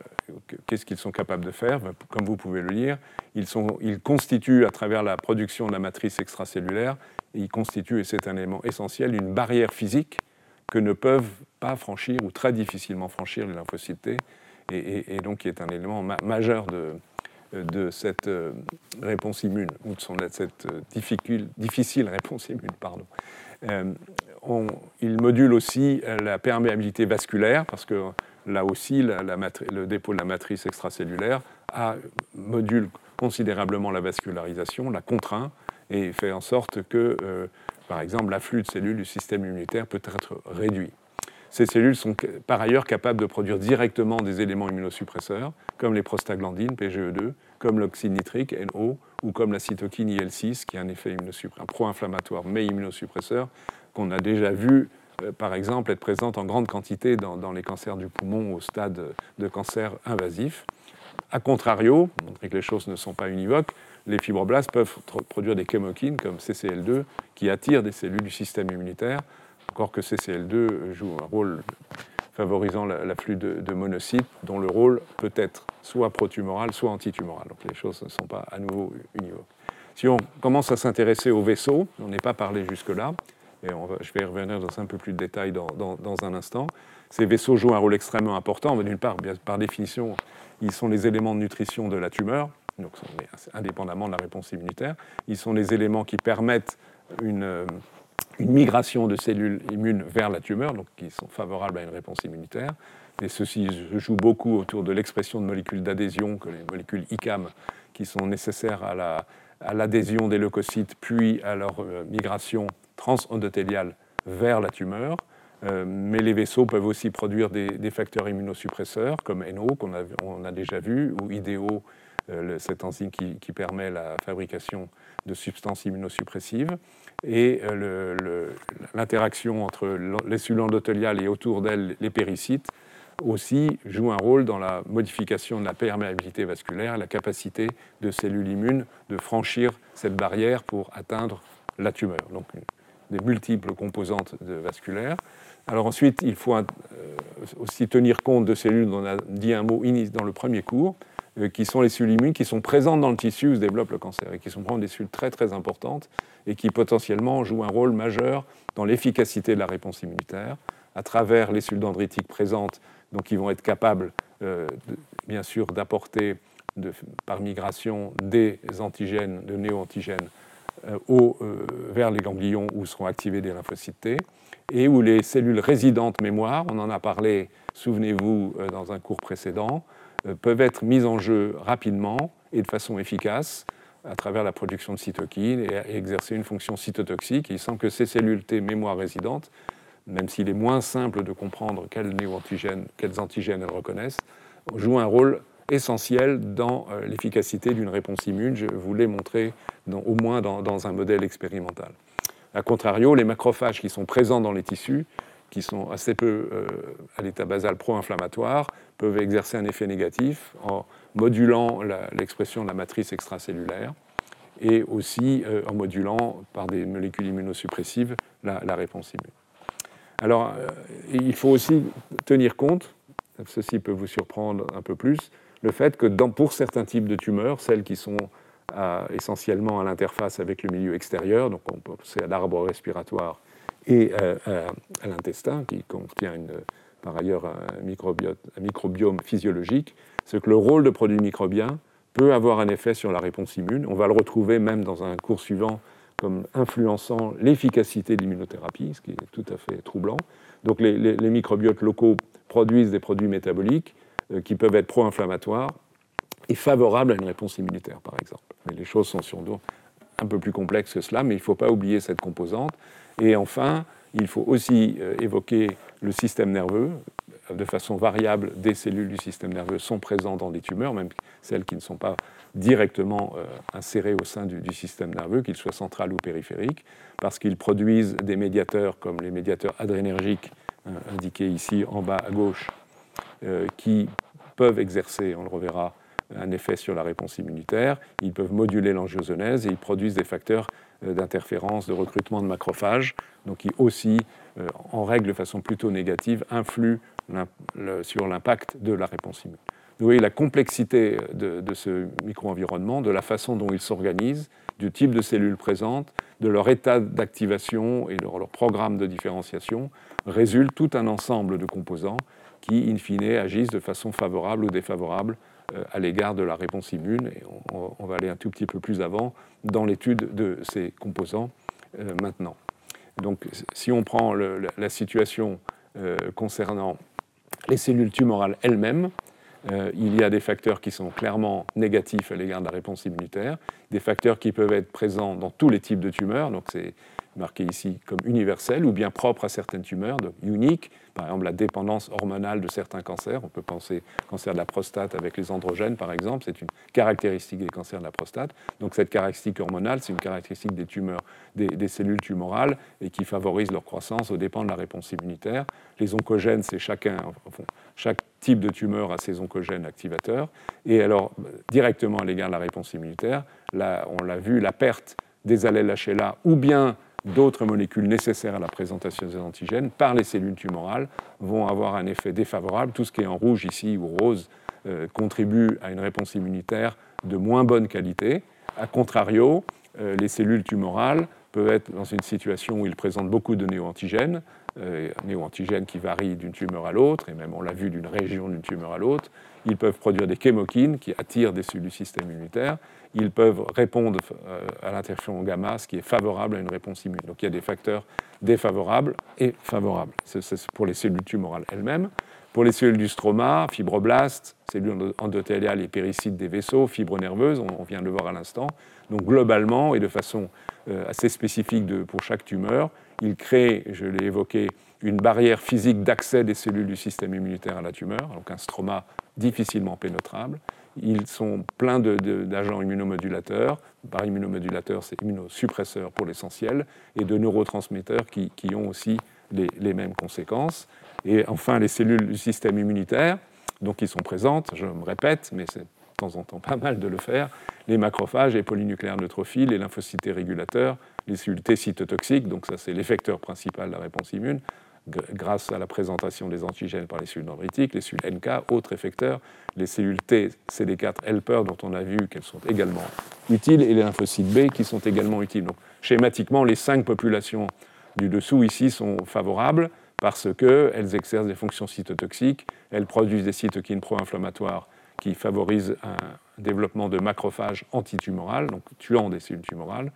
qu'est-ce qu'ils sont capables de faire? Ben, Comme vous pouvez le lire, ils, constituent, à travers la production de la matrice extracellulaire, ils constituent, et c'est un élément essentiel, une barrière physique que ne peuvent pas franchir ou très difficilement franchir les lymphocytes et, donc qui est un élément majeur de, cette euh, réponse immune, ou de, cette euh, difficile, réponse immune. Pardon. il module aussi la perméabilité vasculaire, parce que là aussi, le dépôt de la matrice extracellulaire module considérablement la vascularisation, la contraint et fait en sorte que, euh, par exemple, l'afflux de cellules du système immunitaire peut être réduit. Ces cellules sont par ailleurs capables de produire directement des éléments immunosuppresseurs, comme les prostaglandines, PGE2, comme l'oxyde nitrique, NO, ou comme la cytokine IL6, qui a un effet pro-inflammatoire mais immunosuppresseur, qu'on a déjà vu par exemple, être présente en grande quantité dans, les cancers du poumon au stade de cancer invasif. A contrario, montrer que les choses ne sont pas univoques, les fibroblastes peuvent produire des chemokines comme CCL2 qui attirent des cellules du système immunitaire, encore que CCL2 joue un rôle favorisant l'afflux de, de, monocytes, dont le rôle peut être soit protumoral, soit antitumoral. Donc les choses ne sont pas à nouveau univoques. Si on commence à s'intéresser aux vaisseaux, on n'est pas parlé jusque-là, je vais y revenir dans un peu plus de détails dans, un instant. Ces vaisseaux jouent un rôle extrêmement important. D'une part, par définition, ils sont les éléments de nutrition de la tumeur, donc indépendamment de la réponse immunitaire. Ils sont les éléments qui permettent une, une migration de cellules immunes vers la tumeur, donc qui sont favorables à une réponse immunitaire. Et ceci joue beaucoup autour de l'expression de molécules d'adhésion, que les molécules ICAM, qui sont nécessaires à l'adhésion des leucocytes, puis à leur euh, migration transendothéliale vers la tumeur. Euh, mais les vaisseaux peuvent aussi produire des, facteurs immunosuppresseurs comme NO qu'on a, déjà vu, ou IDO, euh, cette enzyme qui, permet la fabrication de substances immunosuppressives. Et euh, l'interaction entre les cellules endothéliales et autour d'elles les péricytes aussi joue un rôle dans la modification de la perméabilité vasculaire, la capacité de cellules immunes de franchir cette barrière pour atteindre la tumeur. Des multiples composantes vasculaires. Alors ensuite, il faut euh, aussi tenir compte de cellules dont on a dit un mot dans le premier cours, euh, qui sont les cellules immunes qui sont présentes dans le tissu où se développe le cancer et qui sont des cellules très très importantes et qui potentiellement jouent un rôle majeur dans l'efficacité de la réponse immunitaire à travers les cellules dendritiques présentes, donc qui vont être capables, euh, bien sûr, d'apporter par migration des antigènes, de néo-antigènes, euh, vers les ganglions où seront activés des lymphocytes T, et où les cellules résidentes mémoire, on en a parlé, souvenez-vous, dans un cours précédent, peuvent être mises en jeu rapidement et de façon efficace à travers la production de cytokines et exercer une fonction cytotoxique. Il semble que ces cellules T mémoire résidentes, même s'il est moins simple de comprendre quels quels antigènes elles reconnaissent, jouent un rôle essentiel dans euh, l'efficacité d'une réponse immune. Je vous l'ai montré au moins dans, un modèle expérimental. A contrario, les macrophages qui sont présents dans les tissus, qui sont assez peu euh, à l'état basal pro-inflammatoire, peuvent exercer un effet négatif en modulant l'expression de la matrice extracellulaire et aussi euh, en modulant par des molécules immunosuppressives la, réponse immune. Alors, il faut aussi tenir compte, ceci peut vous surprendre un peu plus, le fait que pour certains types de tumeurs, celles qui sont essentiellement à l'interface avec le milieu extérieur, donc on peut penser à l'arbre respiratoire et euh, à, l'intestin, qui contient par ailleurs un, un microbiome physiologique, c'est que le rôle de produits microbiens peut avoir un effet sur la réponse immune. On va le retrouver même dans un cours suivant comme influençant l'efficacité de l'immunothérapie, ce qui est tout à fait troublant. Donc les, microbiotes locaux produisent des produits métaboliques euh, qui peuvent être pro-inflammatoires et favorables à une réponse immunitaire, par exemple. Mais les choses sont sur un peu plus complexes que cela, mais il ne faut pas oublier cette composante. Et enfin, il faut aussi euh, évoquer le système nerveux, de façon variable, des cellules du système nerveux sont présentes dans des tumeurs, même celles qui ne sont pas directement euh, insérées au sein du, système nerveux, qu'ils soient central ou périphériques, parce qu'ils produisent des médiateurs comme les médiateurs adrénergiques euh, indiqués ici en bas à gauche, euh, qui peuvent exercer, on le reverra, un effet sur la réponse immunitaire. Ils peuvent moduler l'angiogenèse et ils produisent des facteurs d'interférence, de recrutement de macrophages, donc qui aussi, en règle de façon plutôt négative, influent sur l'impact de la réponse immune. Vous voyez la complexité de, ce micro-environnement, de la façon dont il s'organise, du type de cellules présentes, de leur état d'activation et de leur programme de différenciation, résulte tout un ensemble de composants qui, in fine, agissent de façon favorable ou défavorable euh, à l'égard de la réponse immune. Et on, va aller un tout petit peu plus avant dans l'étude de ces composants euh, maintenant. Donc, si on prend la, situation euh, concernant les cellules tumorales elles-mêmes, il y a des facteurs qui sont clairement négatifs à l'égard de la réponse immunitaire, des facteurs qui peuvent être présents dans tous les types de tumeurs, donc c'est marqué ici comme universel ou bien propre à certaines tumeurs, donc unique, par exemple la dépendance hormonale de certains cancers. On peut penser cancer de la prostate avec les androgènes, par exemple, c'est une caractéristique des cancers de la prostate. Donc cette caractéristique hormonale, c'est une caractéristique des tumeurs, des, cellules tumorales et qui favorise leur croissance au dépend de la réponse immunitaire. Les oncogènes, c'est chacun, chaque type de tumeur a ses oncogènes activateurs. Et alors, directement à l'égard de la réponse immunitaire, là, on l'a vu, la perte des allèles HLA ou bien d'autres molécules nécessaires à la présentation des antigènes par les cellules tumorales vont avoir un effet défavorable. Tout ce qui est en rouge ici ou rose euh, contribue à une réponse immunitaire de moins bonne qualité. A contrario, euh, les cellules tumorales peuvent être dans une situation où ils présentent beaucoup de néoantigènes, euh, néoantigènes qui varient d'une tumeur à l'autre, et même on l'a vu d'une région d'une tumeur à l'autre. Ils peuvent produire des chémokines qui attirent des cellules du système immunitaire. Ils peuvent répondre euh, à l'interféron gamma, ce qui est favorable à une réponse immune. Donc il y a des facteurs défavorables et favorables. C'est pour les cellules tumorales elles-mêmes. Pour les cellules du stroma, fibroblastes, cellules endothéliales et péricytes des vaisseaux, fibres nerveuses, on, vient de le voir à l'instant. Donc globalement et de façon euh, assez spécifique pour chaque tumeur, il crée, je l'ai évoqué, une barrière physique d'accès des cellules du système immunitaire à la tumeur, donc un stroma difficilement pénétrable. Ils sont pleins d'agents immunomodulateurs. Par immunomodulateur, c'est immunosuppresseur pour l'essentiel, et de neurotransmetteurs qui, ont aussi les, mêmes conséquences. Et enfin, les cellules du système immunitaire, donc qui sont présentes, je me répète, mais c'est de temps en temps pas mal de le faire, les macrophages, les polynucléaires neutrophiles, les lymphocytes régulateurs, les cellules T cytotoxiques, donc ça c'est l'effecteur principal de la réponse immune, grâce à la présentation des antigènes par les cellules dendritiques, les cellules NK, autres effecteurs, les cellules T, CD4 helper, dont on a vu qu'elles sont également utiles, et les lymphocytes B qui sont également utiles. Donc, schématiquement, les cinq populations du dessous ici sont favorables parce qu'elles exercent des fonctions cytotoxiques, elles produisent des cytokines pro-inflammatoires qui favorisent un, développement de macrophages antitumorales, donc tuant des cellules tumorales.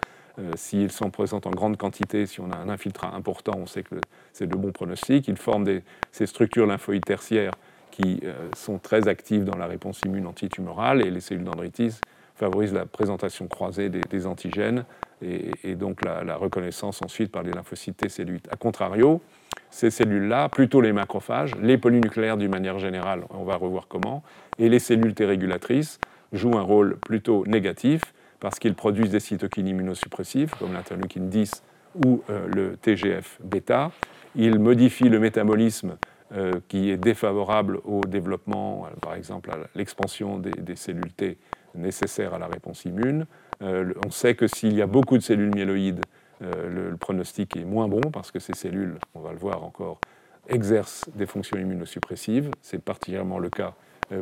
S'ils sont présents en grande quantité, si on a un infiltrat important, on sait que c'est de bons pronostics. Ils forment ces structures lymphoïdes tertiaires qui sont très actives dans la réponse immune antitumorale et les cellules dendritis favorisent la présentation croisée des, antigènes et, donc la, reconnaissance ensuite par les lymphocytes T cellules. A contrario, ces cellules-là, plutôt les macrophages, les polynucléaires d'une manière générale, on va revoir comment, et les cellules T régulatrices jouent un rôle plutôt négatif parce qu'ils produisent des cytokines immunosuppressives comme l'interleukine 10 ou euh, le TGF-bêta. Ils modifient le métabolisme euh, qui est défavorable au développement, euh, par exemple à l'expansion des, cellules T nécessaires à la réponse immune. on sait que s'il y a beaucoup de cellules myéloïdes, le, pronostic est moins bon parce que ces cellules, on va le voir encore, exercent des fonctions immunosuppressives. C'est particulièrement le cas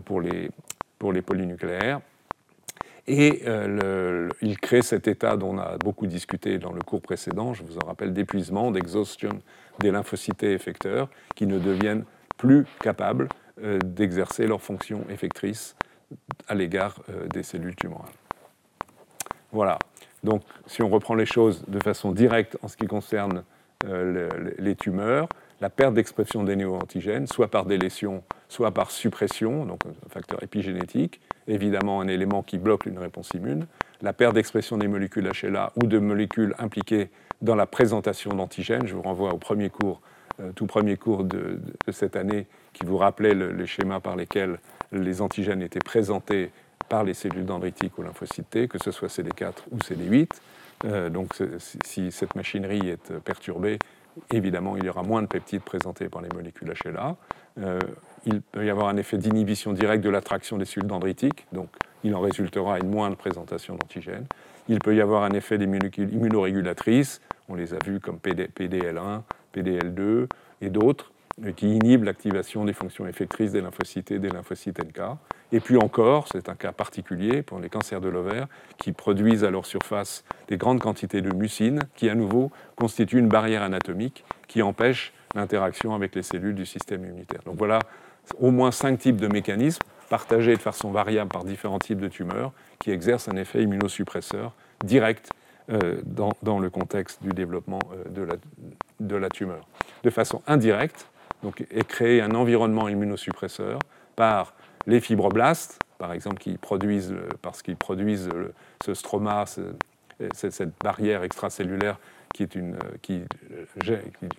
pour les, pour les polynucléaires. Et euh, il crée cet état dont on a beaucoup discuté dans le cours précédent, je vous en rappelle, d'épuisement, d'exhaustion des lymphocytes effecteurs qui ne deviennent plus capables d'exercer leurs fonctions effectrices à l'égard des cellules tumorales. Voilà. Donc, si on reprend les choses de façon directe en ce qui concerne euh, les tumeurs, la perte d'expression des néoantigènes, soit par délétion, soit par suppression, donc un facteur épigénétique, évidemment un élément qui bloque une réponse immune, la perte d'expression des molécules HLA ou de molécules impliquées dans la présentation d'antigènes. Je vous renvoie au premier cours, euh, tout premier cours de, cette année qui vous rappelait le, schéma par lesquels les antigènes étaient présentés par les cellules dendritiques ou lymphocytes que ce soit CD4 ou CD8. Euh, donc si cette machinerie est perturbée, évidemment, il y aura moins de peptides présentés par les molécules HLA. Euh, il peut y avoir un effet d'inhibition directe de l'attraction des cellules dendritiques, donc il en résultera une moindre présentation d'antigènes. Il peut y avoir un effet des molécules immunorégulatrices, on les a vues comme PDL1, PDL2 et d'autres, qui inhibent l'activation des fonctions effectrices des lymphocytes et des lymphocytes NK. Et puis encore, c'est un cas particulier pour les cancers de l'ovaire, qui produisent à leur surface des grandes quantités de mucine, qui à nouveau constituent une barrière anatomique qui empêche l'interaction avec les cellules du système immunitaire. Donc voilà au moins cinq types de mécanismes partagés de façon variable par différents types de tumeurs qui exercent un effet immunosuppresseur direct euh, dans, le contexte du développement euh, de la tumeur. De façon indirecte, donc, est créé un environnement immunosuppresseur par les fibroblastes, par exemple, qui produisent, parce qu'ils produisent ce stroma, cette barrière extracellulaire une, qui,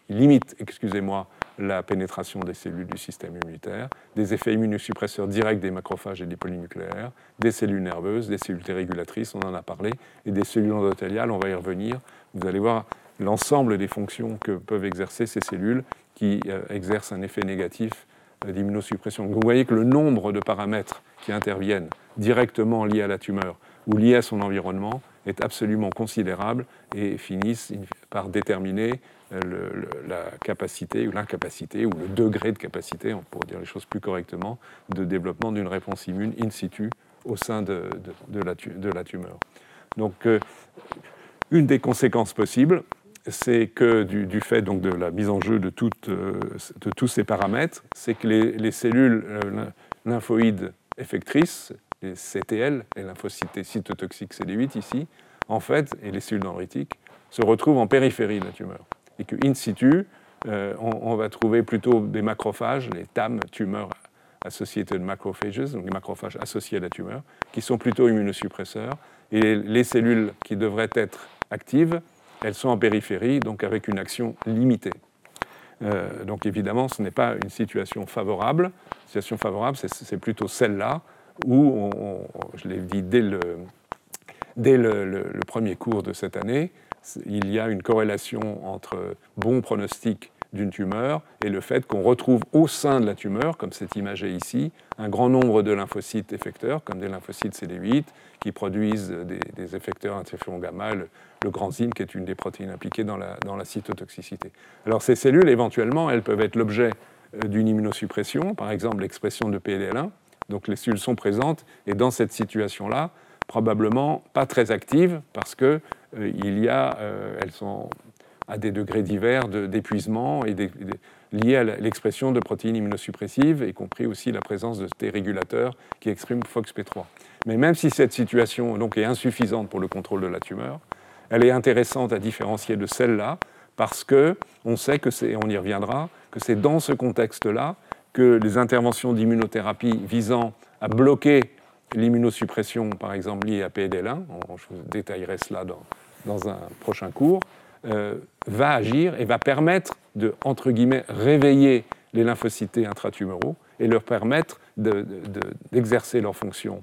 limite excusez-moi, la pénétration des cellules du système immunitaire, des effets immunosuppresseurs directs des macrophages et des polynucléaires, des cellules nerveuses, des cellules régulatrices, on en a parlé, et des cellules endothéliales, on va y revenir. Vous allez voir l'ensemble des fonctions que peuvent exercer ces cellules qui euh, exercent un effet négatif d'immunosuppression. Vous voyez que le nombre de paramètres qui interviennent directement liés à la tumeur ou liés à son environnement est absolument considérable et finissent par déterminer euh, la capacité ou l'incapacité ou le degré de capacité, on pourrait dire les choses plus correctement, de développement d'une réponse immune in situ au sein de, la, tumeur. Donc, euh, une des conséquences possibles, c'est que du, fait donc, de la mise en jeu de, euh, tous ces paramètres, c'est que les, cellules euh, lymphoïdes effectrices, les CTL, les lymphocytes cytotoxiques CD8 ici, en fait, et les cellules dendritiques, se retrouvent en périphérie de la tumeur. Et que, in situ, euh, on, va trouver plutôt des macrophages, les TAM, tumeurs associées de macrophages, donc les macrophages associés à la tumeur, qui sont plutôt immunosuppresseurs. Et les cellules qui devraient être actives elles sont en périphérie, donc avec une action limitée. Euh, donc évidemment, ce n'est pas une situation favorable. Une situation favorable, c'est plutôt celle-là où, je l'ai dit dès, le, dès le, premier cours de cette année, il y a une corrélation entre bon pronostic d'une tumeur et le fait qu'on retrouve au sein de la tumeur, comme c'est imagé ici, un grand nombre de lymphocytes effecteurs, comme des lymphocytes CD8, qui produisent des, effecteurs interféron gamma, le, zyme, qui est une des protéines impliquées dans la, dans la cytotoxicité. Alors ces cellules, éventuellement, elles peuvent être l'objet euh, d'une immunosuppression, par exemple l'expression de PDL1. Donc les cellules sont présentes, et dans cette situation-là, probablement pas très actives, parce que euh, il y a, euh, elles sont à des degrés divers d'épuisement et liés à l'expression de protéines immunosuppressives, y compris aussi la présence de T régulateurs qui expriment FOXP3. Mais même si cette situation donc, est insuffisante pour le contrôle de la tumeur, elle est intéressante à différencier de celle-là parce que on sait que c'est, on y reviendra, que c'est dans ce contexte-là que les interventions d'immunothérapie visant à bloquer l'immunosuppression, par exemple liée à PDL1, je vous détaillerai cela dans, dans un prochain cours, euh, va agir et va permettre de, entre guillemets, réveiller les lymphocytes intratumoraux et leur permettre d'exercer de, leur fonction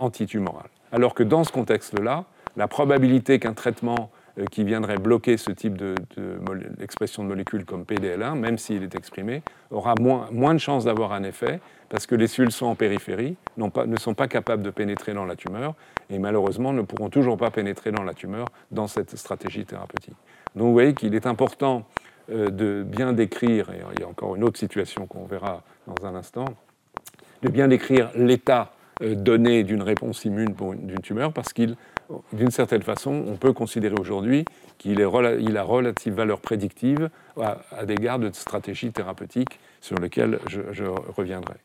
antitumorale. Alors que dans ce contexte-là, la probabilité qu'un traitement qui viendrait bloquer ce type d'expression de, molécules comme PDL1, même s'il est exprimé, aura moins, moins de chances d'avoir un effet parce que les cellules sont en périphérie, ne sont pas capables de pénétrer dans la tumeur et malheureusement ne pourront toujours pas pénétrer dans la tumeur dans cette stratégie thérapeutique. Donc vous voyez qu'il est important euh, de bien décrire, et il y a encore une autre situation qu'on verra dans un instant, de bien décrire l'état euh, donné d'une réponse immune d'une tumeur parce qu'il d'une certaine façon, on peut considérer aujourd'hui qu'il a relative valeur prédictive à, à l'égard de stratégies thérapeutiques sur lesquelles je, reviendrai.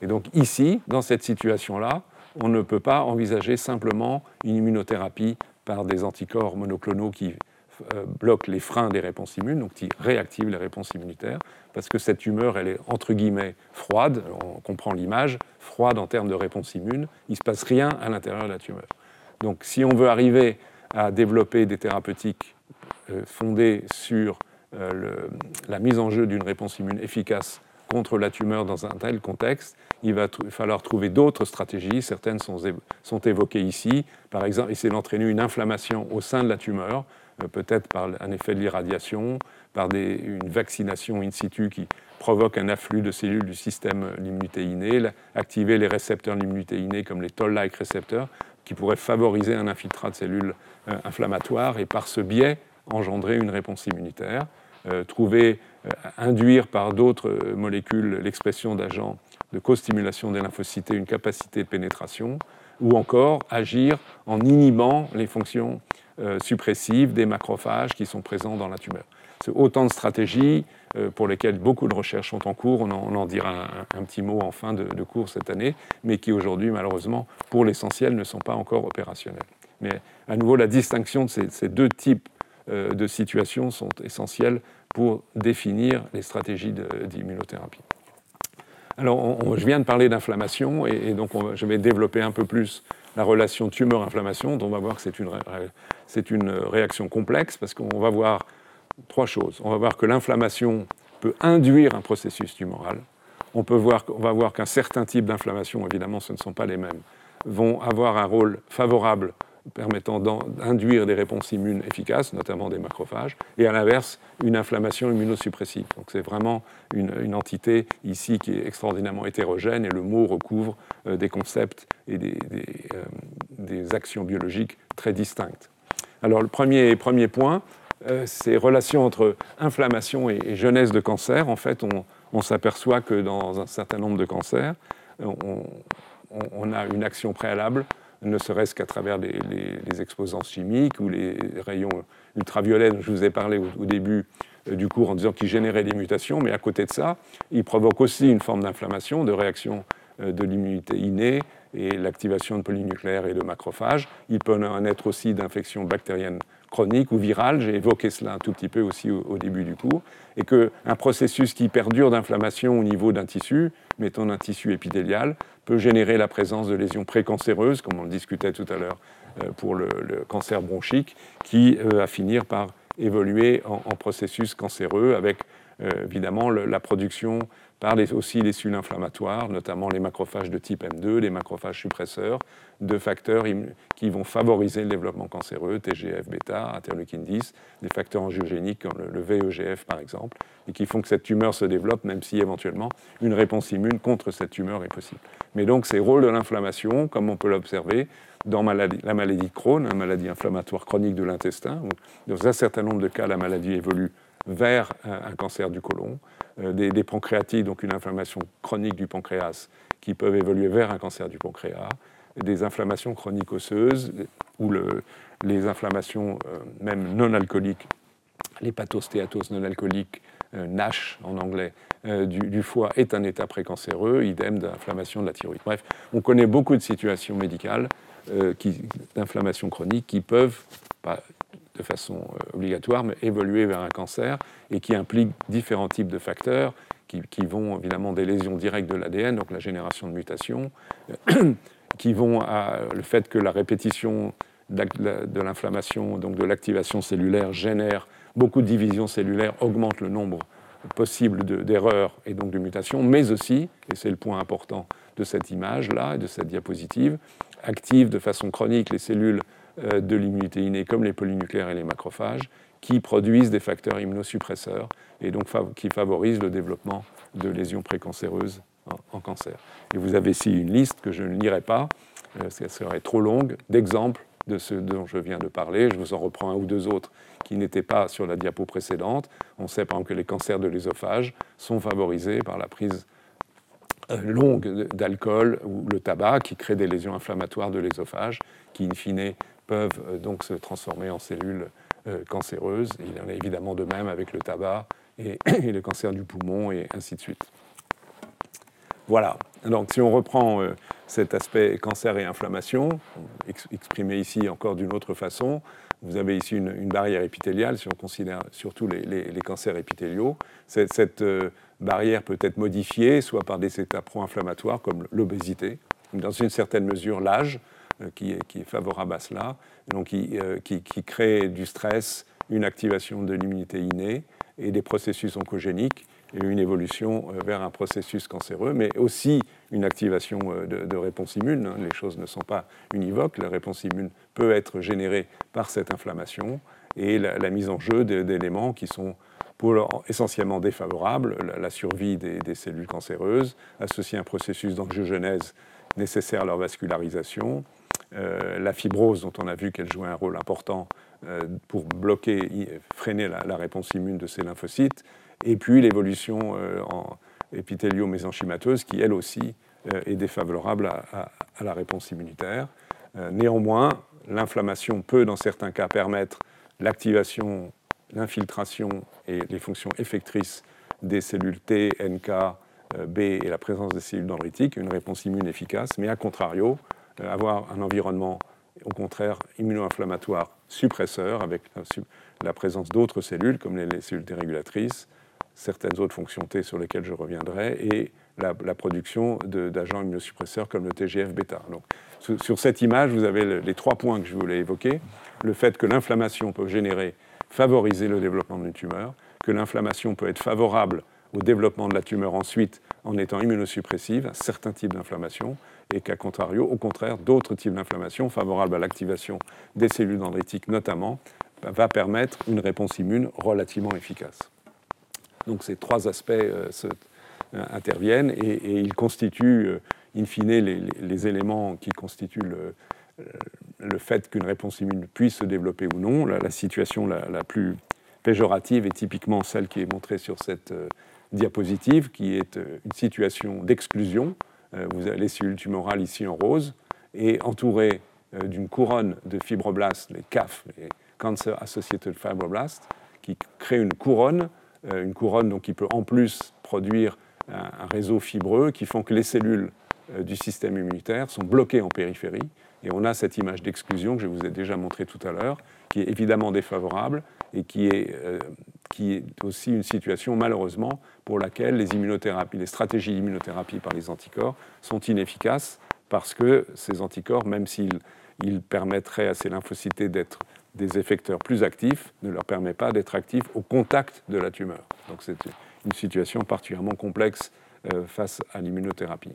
Et donc ici, dans cette situation-là, on ne peut pas envisager simplement une immunothérapie par des anticorps monoclonaux qui euh, bloquent les freins des réponses immunes, donc qui réactivent les réponses immunitaires, parce que cette tumeur, elle est entre guillemets froide, on comprend l'image, froide en termes de réponse immune, il ne se passe rien à l'intérieur de la tumeur. Donc si on veut arriver à développer des thérapeutiques euh, fondées sur euh, la mise en jeu d'une réponse immune efficace contre la tumeur dans un tel contexte, il va falloir trouver d'autres stratégies. Certaines sont, évoquées ici. Par exemple, essayer d'entraîner une inflammation au sein de la tumeur, euh, peut-être par un effet de l'irradiation, par une vaccination in situ qui provoque un afflux de cellules du système l'immunité innée, activer les récepteurs l'immunité comme les toll-like récepteurs, qui pourrait favoriser un infiltrat de cellules euh, inflammatoires et par ce biais engendrer une réponse immunitaire, euh, trouver, euh, induire par d'autres molécules l'expression d'agents de co-stimulation des lymphocytes, une capacité de pénétration, ou encore agir en inhibant les fonctions suppressives des macrophages qui sont présents dans la tumeur. Autant de stratégies euh, pour lesquelles beaucoup de recherches sont en cours. On en, dira un, petit mot en fin de, cours cette année, mais qui aujourd'hui, malheureusement, pour l'essentiel, ne sont pas encore opérationnelles. Mais à nouveau, la distinction de ces, deux types euh, de situations sont essentielles pour définir les stratégies d'immunothérapie. Alors, je viens de parler d'inflammation, et, donc je vais développer un peu plus la relation tumeur-inflammation, dont on va voir que c'est une, une réaction complexe, parce qu'on va voir trois choses. On va voir que l'inflammation peut induire un processus tumoral. On, peut voir, on va voir qu'un certain type d'inflammation, évidemment ce ne sont pas les mêmes, vont avoir un rôle favorable permettant d'induire des réponses immunes efficaces, notamment des macrophages, et à l'inverse, une inflammation immunosuppressive. Donc c'est vraiment une, entité ici qui est extraordinairement hétérogène, et le mot recouvre euh, des concepts et des, euh, des, actions biologiques très distinctes. Alors le premier, premier point, euh, ces relations entre inflammation et, jeunesse de cancer, en fait, on, s'aperçoit que dans un certain nombre de cancers, on, a une action préalable, ne serait-ce qu'à travers les, exposants chimiques ou les rayons ultraviolets dont je vous ai parlé au, début euh, du cours en disant qu'ils généraient des mutations, mais à côté de ça, ils provoquent aussi une forme d'inflammation, de réaction euh, de l'immunité innée et l'activation de polynucléaires et de macrophages. Il peut en être aussi d'infections bactériennes chronique ou virale, j'ai évoqué cela un tout petit peu aussi au, début du cours, et qu'un processus qui perdure d'inflammation au niveau d'un tissu, mettons un tissu épithélial, peut générer la présence de lésions précancéreuses, comme on le discutait tout à l'heure euh, pour le, cancer bronchique, qui va euh, finir par évoluer en, processus cancéreux avec euh, évidemment la production par aussi les cellules inflammatoires, notamment les macrophages de type M2, les macrophages suppresseurs, de facteurs qui vont favoriser le développement cancéreux, TGF-bêta, interleukine 10, des facteurs angiogéniques comme le, VEGF par exemple, et qui font que cette tumeur se développe, même si éventuellement une réponse immune contre cette tumeur est possible. Mais donc ces rôles de l'inflammation, comme on peut l'observer dans la maladie de Crohn, une maladie inflammatoire chronique de l'intestin, dans un certain nombre de cas, la maladie évolue vers un cancer du côlon, euh, des, des, pancréatites, donc une inflammation chronique du pancréas, qui peuvent évoluer vers un cancer du pancréas, des inflammations chroniques osseuses, ou le, les inflammations euh, même non alcooliques, l'hépatostéatose non alcoolique NASH en anglais, du, foie est un état précancéreux, idem d'inflammation de la thyroïde. Bref, on connaît beaucoup de situations médicales d'inflammation chronique qui peuvent, pas de façon obligatoire, mais évoluer vers un cancer et qui impliquent différents types de facteurs qui vont évidemment des lésions directes de l'ADN, donc la génération de mutations, qui vont à le fait que la répétition de l'inflammation, donc de l'activation cellulaire, génère beaucoup de divisions cellulaires, augmente le nombre possible d'erreurs et donc de mutations, mais aussi, et c'est le point important de cette image-là et de cette diapositive, active de façon chronique les cellules euh, de l'immunité innée comme les polynucléaires et les macrophages, qui produisent des facteurs immunosuppresseurs et donc qui favorisent le développement de lésions précancéreuses en, cancer. Et vous avez ici une liste que je ne lirai pas, euh, parce qu'elle serait trop longue, d'exemples de ce dont je viens de parler. Je vous en reprends un ou deux autres qui n'étaient pas sur la diapo précédente. On sait par exemple que les cancers de l'ésophage sont favorisés par la prise euh, longue d'alcool ou le tabac qui crée des lésions inflammatoires de l'ésophage qui, in fine, peuvent euh, donc se transformer en cellules cancéreuses. Il en a évidemment de même avec le tabac et (coughs) le cancer du poumon et ainsi de suite. Voilà. Donc, si on reprend euh, cet aspect cancer et inflammation, exprimé ici encore d'une autre façon, vous avez ici une, barrière épithéliale, si on considère surtout les, cancers épithéliaux. Cette, euh, barrière peut être modifiée, soit par des états pro-inflammatoires comme l'obésité, dans une certaine mesure l'âge, euh, qui, est, favorable à cela, donc qui, qui, crée du stress, une activation de l'immunité innée et des processus oncogéniques une évolution euh, vers un processus cancéreux, mais aussi une activation euh, de, réponse immune. Hein. Les choses ne sont pas univoques. La réponse immune peut être générée par cette inflammation et la, mise en jeu d'éléments qui sont essentiellement défavorables, la, survie des, cellules cancéreuses, associés à un processus d'angiogenèse nécessaire à leur vascularisation, euh, la fibrose dont on a vu qu'elle jouait un rôle important pour bloquer, freiner la, réponse immune de ces lymphocytes, et puis l'évolution euh, en épithélio-mésenchymateuse qui, elle aussi, euh, est défavorable à, la réponse immunitaire. Euh, néanmoins, l'inflammation peut, dans certains cas, permettre l'activation, l'infiltration et les fonctions effectrices des cellules T, NK, B et la présence des cellules dendritiques, une réponse immune efficace, mais à contrario, avoir un environnement, au contraire, immuno-inflammatoire suppresseur, avec la présence d'autres cellules, comme les cellules dérégulatrices, certaines autres fonctions T sur lesquelles je reviendrai, et la, production d'agents immunosuppresseurs comme le TGF-bêta. Sur, cette image, vous avez les trois points que je voulais évoquer. Le fait que l'inflammation peut générer, favoriser le développement d'une tumeur, que l'inflammation peut être favorable au développement de la tumeur ensuite en étant immunosuppressive à certains types d'inflammation, et qu'à contrario, au contraire, d'autres types d'inflammation favorables à l'activation des cellules dendritiques notamment, va permettre une réponse immune relativement efficace. Donc ces trois aspects euh, euh, interviennent et, ils constituent, euh, in fine, les, éléments qui constituent le, fait qu'une réponse immune puisse se développer ou non. La, situation la, plus péjorative est typiquement celle qui est montrée sur cette diapositive, qui est une situation d'exclusion. vous avez les cellules tumorales ici en rose, et entourées d'une couronne de fibroblastes, les CAF, les Cancer Associated Fibroblasts, qui créent une couronne une couronne donc, qui peut en plus produire un, réseau fibreux qui font que les cellules euh, du système immunitaire sont bloquées en périphérie. Et on a cette image d'exclusion que je vous ai déjà montrée tout à l'heure, qui est évidemment défavorable et qui est, euh, qui est aussi une situation malheureusement pour laquelle les immunothérapies, les stratégies d'immunothérapie par les anticorps sont inefficaces parce que ces anticorps, même s'ils ils permettraient à ces lymphocytes d'être des effecteurs plus actifs ne leur permet pas d'être actifs au contact de la tumeur. Donc c'est une situation particulièrement complexe euh, face à l'immunothérapie.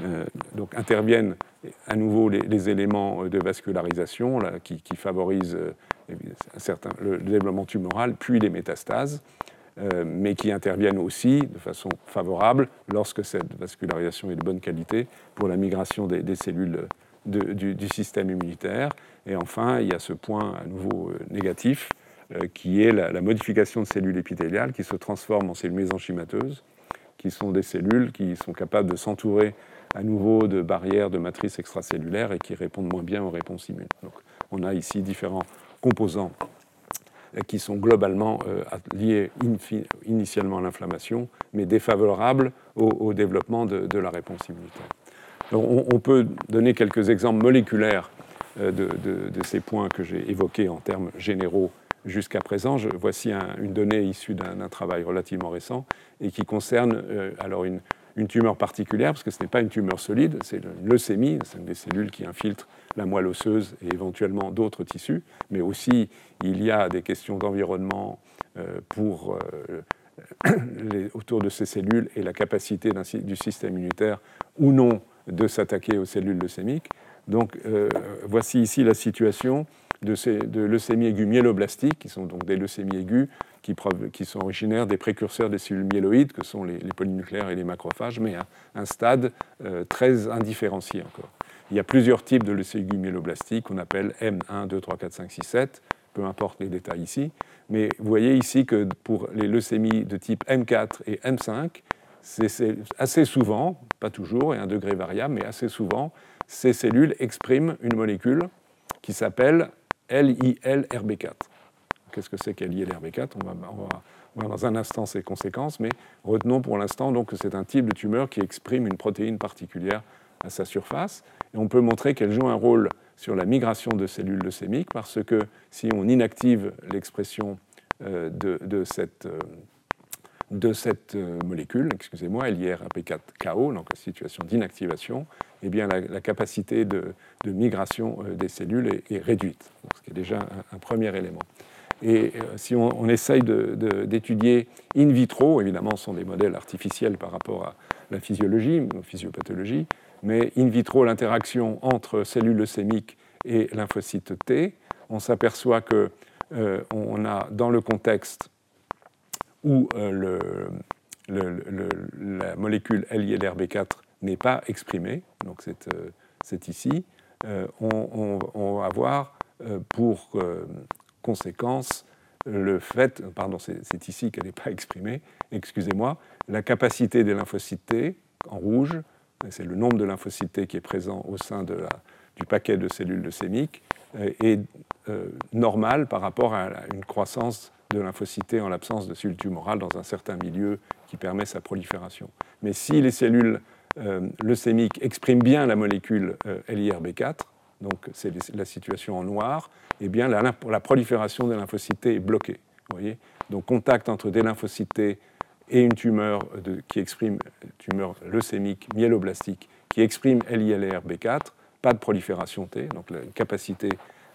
Euh, donc interviennent à nouveau les, éléments de vascularisation qui, favorisent euh, le, développement tumoral, puis les métastases, mais qui interviennent aussi de façon favorable lorsque cette vascularisation est de bonne qualité pour la migration des cellules du, système immunitaire. Et enfin, il y a ce point à nouveau euh, négatif, euh, qui est la, modification de cellules épithéliales qui se transforment en cellules mésenchymateuses, qui sont des cellules qui sont capables de s'entourer à nouveau de barrières de matrices extracellulaires et qui répondent moins bien aux réponses immunes. Donc, on a ici différents composants qui sont globalement liées initialement à l'inflammation, mais défavorables au, développement de, la réponse immunitaire. On, peut donner quelques exemples moléculaires de, ces points que j'ai évoqués en termes généraux jusqu'à présent. voici une donnée issue d'un travail relativement récent et qui concerne alors une, tumeur particulière, parce que ce n'est pas une tumeur solide, c'est une leucémie, c'est des cellules qui infiltrent la moelle osseuse et éventuellement d'autres tissus, mais aussi il y a des questions d'environnement euh, euh, (coughs) autour de ces cellules et la capacité du système immunitaire ou non de s'attaquer aux cellules leucémiques. Donc euh, voici ici la situation de, ces, de leucémies aiguës myéloblastiques, qui sont donc des leucémies aiguës qui, sont originaires des précurseurs des cellules myéloïdes, que sont les, polynucléaires et les macrophages, mais à un stade euh, très indifférencié encore. Il y a plusieurs types de leucémies myéloblastiques qu'on appelle M1, 2, 3, 4, 5, 6, 7, peu importe les détails ici. Mais vous voyez ici que pour les leucémies de type M4 et M5, c'est assez souvent, pas toujours, et un degré variable, mais assez souvent, ces cellules expriment une molécule qui s'appelle LILRB4. Qu'est-ce que c'est qu'LILRB4 on va, voir dans un instant ses conséquences, mais retenons pour l'instant que c'est un type de tumeur qui exprime une protéine particulière à sa surface. Et on peut montrer qu'elle joue un rôle sur la migration de cellules leucémiques parce que si on inactive l'expression euh, de, cette, euh, de cette euh, molécule, excusez-moi, LIRB4KO, donc la situation d'inactivation, eh bien la, capacité de, migration des cellules est, réduite, ce qui est déjà un premier élément. Et euh, si on, essaye d'étudier in vitro, évidemment, ce sont des modèles artificiels par rapport à la physiologie, la physiopathologie, mais in vitro, l'interaction entre cellules leucémiques et lymphocytes T, on s'aperçoit que euh, on a dans le contexte où euh, la molécule LILRB4 n'est pas exprimée, donc c'est ici, on, on, va avoir pour conséquence le fait, pardon, c'est ici qu'elle n'est pas exprimée, excusez-moi, la capacité des lymphocytes T en rouge, c'est le nombre de lymphocytes T qui est présent au sein du paquet de cellules leucémiques, euh, est euh, normal par rapport à une croissance de lymphocytes en l'absence de cellules tumorales dans un certain milieu qui permet sa prolifération. Mais si les cellules euh, leucémiques expriment bien la molécule LIRB4, donc c'est la situation en noir, eh bien la, la prolifération des lymphocytes est bloquée. voyez donc contact entre des lymphocytes et une tumeur qui exprime tumeur leucémique myéloblastique qui exprime LILR-B4, pas de prolifération T, donc la capacité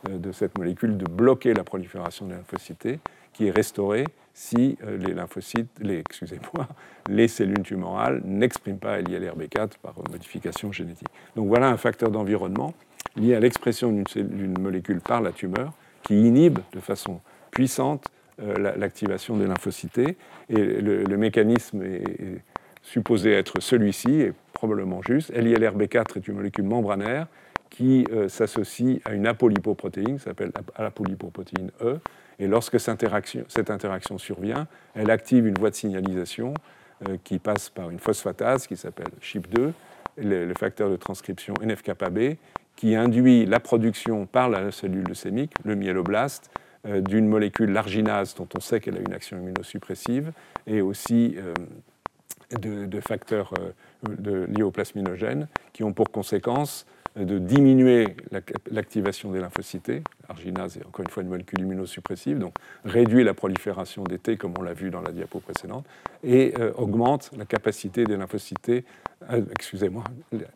euh, de cette molécule de bloquer la prolifération des lymphocytes qui est restaurée si euh, les lymphocytes, les, excusez-moi, (laughs) les cellules tumorales n'expriment pas LILR-B4 par modification génétique. Donc voilà un facteur d'environnement lié à l'expression d'une molécule par la tumeur qui inhibe de façon puissante euh, l'activation des lymphocytes. Et le, mécanisme est, supposé être celui-ci, et probablement juste. LILRB4 est une molécule membranaire qui euh, s'associe à une apolipoprotéine, qui s'appelle apolipoprotéine E. Et lorsque cette interaction, survient, elle active une voie de signalisation euh, qui passe par une phosphatase qui s'appelle CHIP2, le, facteur de transcription NF-κB, qui induit la production par la cellule leucémique, le myéloblaste, euh, d'une molécule l'arginase dont on sait qu'elle a une action immunosuppressive, et aussi euh, de, facteurs euh, liés aux plasminogènes qui ont pour conséquence de diminuer l'activation des lymphocytes. Arginase est encore une fois une molécule immunosuppressive, donc réduit la prolifération des T, comme on l'a vu dans la diapo précédente, et euh, augmente la capacité des lymphocytes, euh, excusez-moi,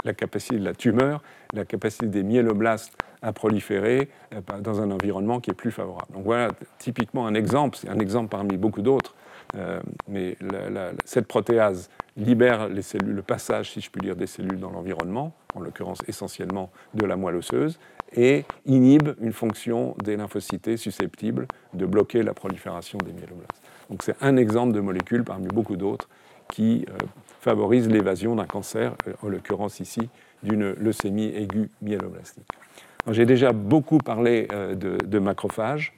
la capacité de la tumeur, la capacité des myéloblastes à proliférer euh, dans un environnement qui est plus favorable. Donc voilà typiquement un exemple, c'est un exemple parmi beaucoup d'autres, mais cette protéase libère les cellules, le passage, si je puis dire, des cellules dans l'environnement, en l'occurrence essentiellement de la moelle osseuse, et inhibe une fonction des lymphocytes susceptibles de bloquer la prolifération des myéloblastes. Donc c'est un exemple de molécule parmi beaucoup d'autres qui euh, favorise l'évasion d'un cancer, euh, en l'occurrence ici d'une leucémie aiguë myéloblastique. J'ai déjà beaucoup parlé euh, de macrophages.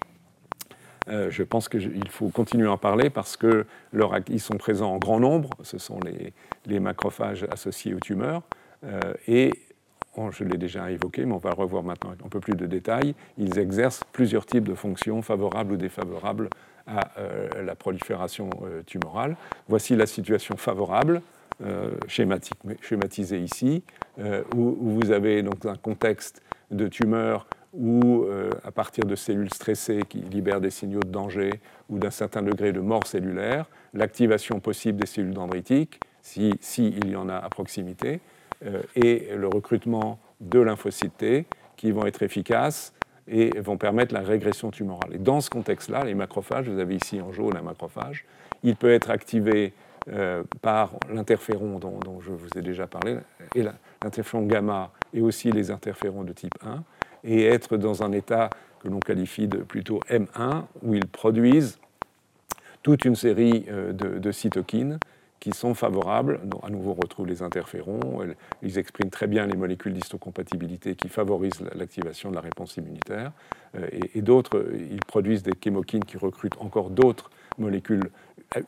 Euh, je pense qu'il faut continuer à en parler parce qu'ils sont présents en grand nombre. Ce sont les, macrophages associés aux tumeurs. Euh, et je l'ai déjà évoqué, mais on va le revoir maintenant un peu plus de détails, ils exercent plusieurs types de fonctions favorables ou défavorables à euh, la prolifération tumorale. Voici la situation favorable, euh, schématisée ici, où, vous avez donc un contexte de tumeur où, à partir de cellules stressées qui libèrent des signaux de danger ou d'un certain degré de mort cellulaire, l'activation possible des cellules dendritiques, s'il si, y en a à proximité, et le recrutement de lymphocytes T qui vont être efficaces et vont permettre la régression tumorale. Et dans ce contexte-là, les macrophages, vous avez ici en jaune un macrophage, il peut être activé euh, par l'interféron dont, je vous ai déjà parlé, l'interféron gamma et aussi les interférons de type 1, et être dans un état que l'on qualifie de plutôt M1, où ils produisent toute une série euh, de cytokines qui sont favorables. à nouveau, on retrouve les interférons. Ils expriment très bien les molécules d'histocompatibilité qui favorisent l'activation de la réponse immunitaire. Euh, et, d'autres, ils produisent des chémokines qui recrutent encore d'autres molécules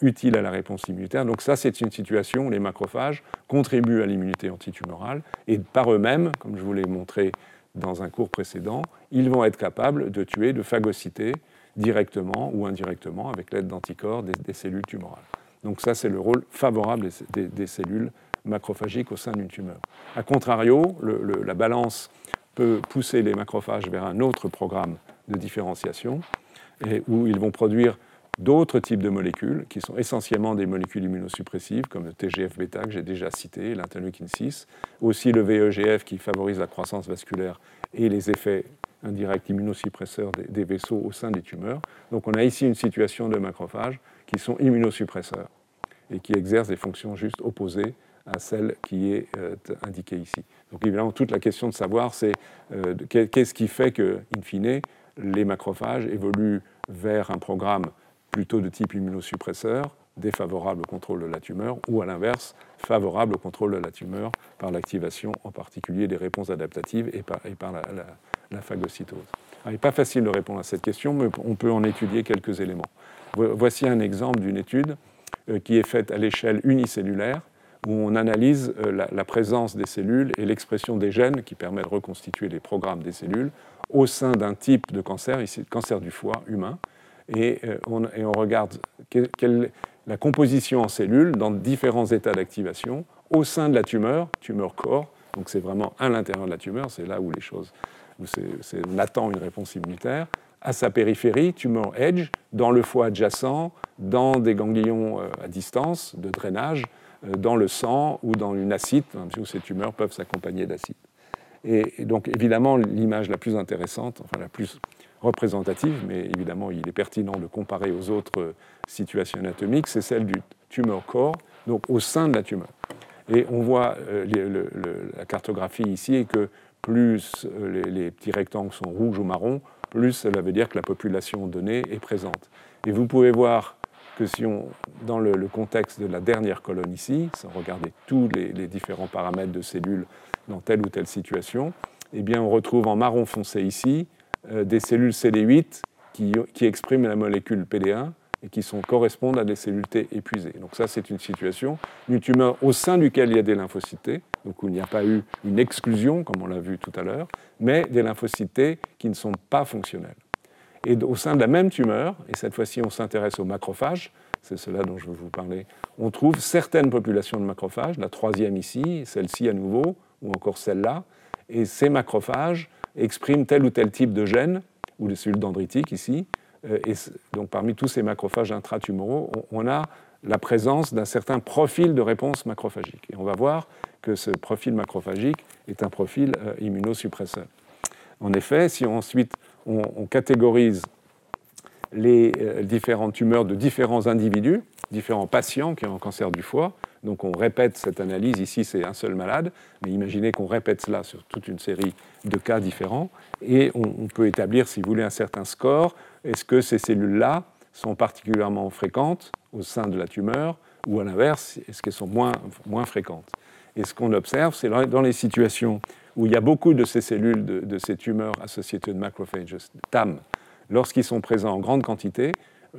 utiles à la réponse immunitaire. Donc ça, c'est une situation où les macrophages contribuent à l'immunité antitumorale et par eux-mêmes, comme je vous l'ai montré dans un cours précédent, ils vont être capables de tuer, de phagocyter directement ou indirectement avec l'aide d'anticorps des cellules tumorales. Donc ça, c'est le rôle favorable des, cellules macrophagiques au sein d'une tumeur. A contrario, la balance peut pousser les macrophages vers un autre programme de différenciation, où ils vont produire d'autres types de molécules, qui sont essentiellement des molécules immunosuppressives, comme le TGF-bêta que j'ai déjà cité, l'interleukine 6, aussi le VEGF qui favorise la croissance vasculaire et les effets indirects immunosuppresseurs des vaisseaux au sein des tumeurs. Donc on a ici une situation de macrophages qui sont immunosuppresseurs et qui exercent des fonctions juste opposées à celle qui est euh, indiquée ici. Donc évidemment, toute la question de savoir, c'est euh, qu'est-ce qui fait que, in fine, les macrophages évoluent vers un programme plutôt de type immunosuppresseur, défavorable au contrôle de la tumeur, ou à l'inverse, favorable au contrôle de la tumeur par l'activation en particulier des réponses adaptatives et par, la, phagocytose. il n'est pas facile de répondre à cette question, mais on peut en étudier quelques éléments. Voici un exemple d'une étude euh, qui est faite à l'échelle unicellulaire, où on analyse euh, la, présence des cellules et l'expression des gènes qui permet de reconstituer les programmes des cellules au sein d'un type de cancer, ici le cancer du foie humain, et euh, on, et on regarde la composition en cellules dans différents états d'activation au sein de la tumeur, tumeur corps, donc c'est vraiment à l'intérieur de la tumeur, c'est là où les choses, où c'est, on attend une réponse immunitaire, à sa périphérie, tumeur edge, dans le foie adjacent, dans des ganglions euh, à distance de drainage, euh, dans le sang ou dans une acide, où ces tumeurs peuvent s'accompagner d'acide. Et, donc évidemment, l'image la plus intéressante, enfin la plus représentative, mais évidemment il est pertinent de comparer aux autres euh, situations anatomiques, c'est celle du tumeur corps, donc au sein de la tumeur. Et on voit la cartographie ici et que plus les, les petits rectangles sont rouges ou marrons, plus cela veut dire que la population donnée est présente. Et vous pouvez voir que si on, dans le, contexte de la dernière colonne ici, sans regarder tous les, différents paramètres de cellules dans telle ou telle situation, eh bien on retrouve en marron foncé ici euh, des cellules CD8 qui, qui, expriment la molécule PD1 et qui sont, correspondent à des cellules T épuisées. Donc ça, c'est une situation d'une tumeur au sein duquel il y a des lymphocytes donc où il n'y a pas eu une exclusion, comme on l'a vu tout à l'heure, mais des lymphocytes qui ne sont pas fonctionnels. Et au sein de la même tumeur, et cette fois-ci on s'intéresse aux macrophages, c'est cela dont je veux vous parler, on trouve certaines populations de macrophages, la troisième ici, celle-ci à nouveau, ou encore celle-là, et ces macrophages expriment tel ou tel type de gène, ou de cellules dendritiques ici, euh, et donc parmi tous ces macrophages intratumoraux, on a la présence d'un certain profil de réponse macrophagique. Et on va voir que ce profil macrophagique est un profil euh, immunosuppresseur. En effet, si ensuite on, catégorise les euh, différentes tumeurs de différents individus, différents patients qui ont un cancer du foie, donc on répète cette analyse, ici c'est un seul malade, mais imaginez qu'on répète cela sur toute une série de cas différents, et on, peut établir, si vous voulez, un certain score. Est-ce que ces cellules-là sont particulièrement fréquentes au sein de la tumeur, ou à l'inverse, est-ce qu'elles sont moins, moins fréquentes? Et ce qu'on observe, c'est dans les situations où il y a beaucoup de ces cellules, de, ces tumeurs associées de macrophages, TAM, lorsqu'ils sont présents en grande quantité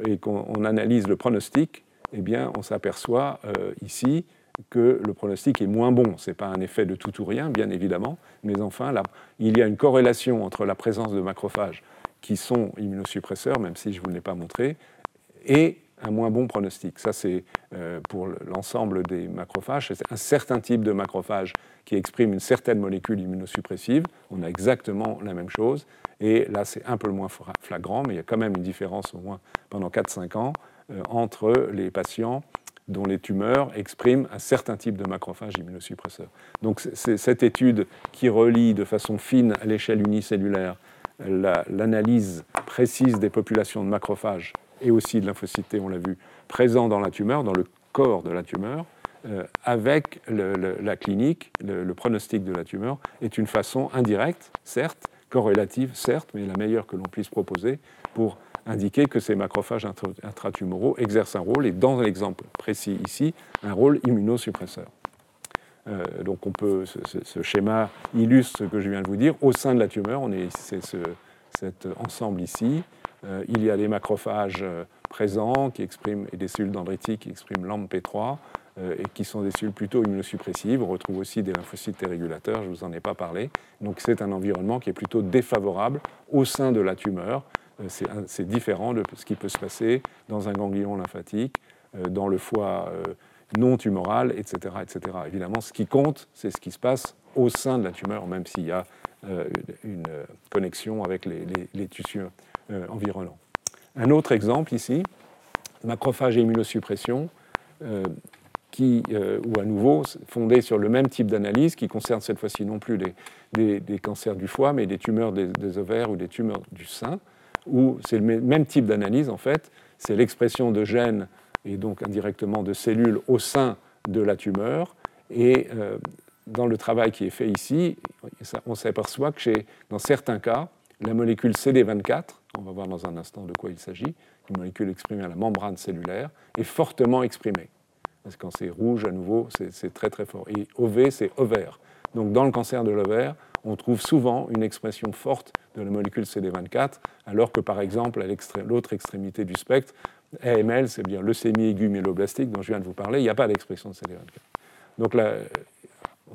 et qu'on analyse le pronostic, eh bien, on s'aperçoit euh, ici que le pronostic est moins bon. Ce n'est pas un effet de tout ou rien, bien évidemment, mais enfin, là, il y a une corrélation entre la présence de macrophages qui sont immunosuppresseurs, même si je ne vous l'ai pas montré, et un moins bon pronostic. Ça, c'est euh, pour l'ensemble des macrophages. C'est un certain type de macrophage qui exprime une certaine molécule immunosuppressive. On a exactement la même chose. Et là, c'est un peu moins flagrant, mais il y a quand même une différence, au moins pendant 4-5 ans, entre les patients dont les tumeurs expriment un certain type de macrophage immunosuppresseur. Donc, c'est cette étude qui relie de façon fine à l'échelle unicellulaire l'analyse précise des populations de macrophages et aussi de lymphocytes on l'a vu, présents dans la tumeur, dans le corps de la tumeur, euh, avec la clinique, le, pronostic de la tumeur, est une façon indirecte, certes, corrélative, certes, mais la meilleure que l'on puisse proposer pour indiquer que ces macrophages intratumoraux exercent un rôle, et dans l'exemple précis ici, un rôle immunosuppresseur. Euh, donc on peut, ce, schéma illustre ce que je viens de vous dire. Au sein de la tumeur, on est, c'est cet ensemble ici. Euh, il y a des macrophages euh, présents qui expriment, et des cellules dendritiques qui expriment LAMP3 et qui sont des cellules plutôt immunosuppressives. On retrouve aussi des lymphocytes régulateurs, je ne vous en ai pas parlé. Donc c'est un environnement qui est plutôt défavorable au sein de la tumeur. C'est différent de ce qui peut se passer dans un ganglion lymphatique, dans le foie non tumoral, etc., etc. Évidemment, ce qui compte, c'est ce qui se passe au sein de la tumeur, même s'il y a euh, une connexion avec les, tissus euh, environnants. Un autre exemple ici, macrophage et immunosuppression, euh, qui, ou à nouveau, fondé sur le même type d'analyse, qui concerne cette fois-ci non plus des, cancers du foie, mais des tumeurs des, ovaires ou des tumeurs du sein, où c'est le même type d'analyse, en fait, c'est l'expression de gènes et donc indirectement de cellules au sein de la tumeur. Et euh, dans le travail qui est fait ici, on s'aperçoit que dans certains cas, la molécule CD24, on va voir dans un instant de quoi il s'agit, une molécule exprimée à la membrane cellulaire, est fortement exprimée. Parce que quand c'est rouge, à nouveau, c'est très très fort. Et OV, c'est ovaire. Donc dans le cancer de l'ovaire, on trouve souvent une expression forte de la molécule CD24, alors que par exemple, à l'autre extrémité du spectre, AML, c'est bien leucémie aiguë méloblastique dont je viens de vous parler, il n'y a pas d'expression de CD24. Donc là,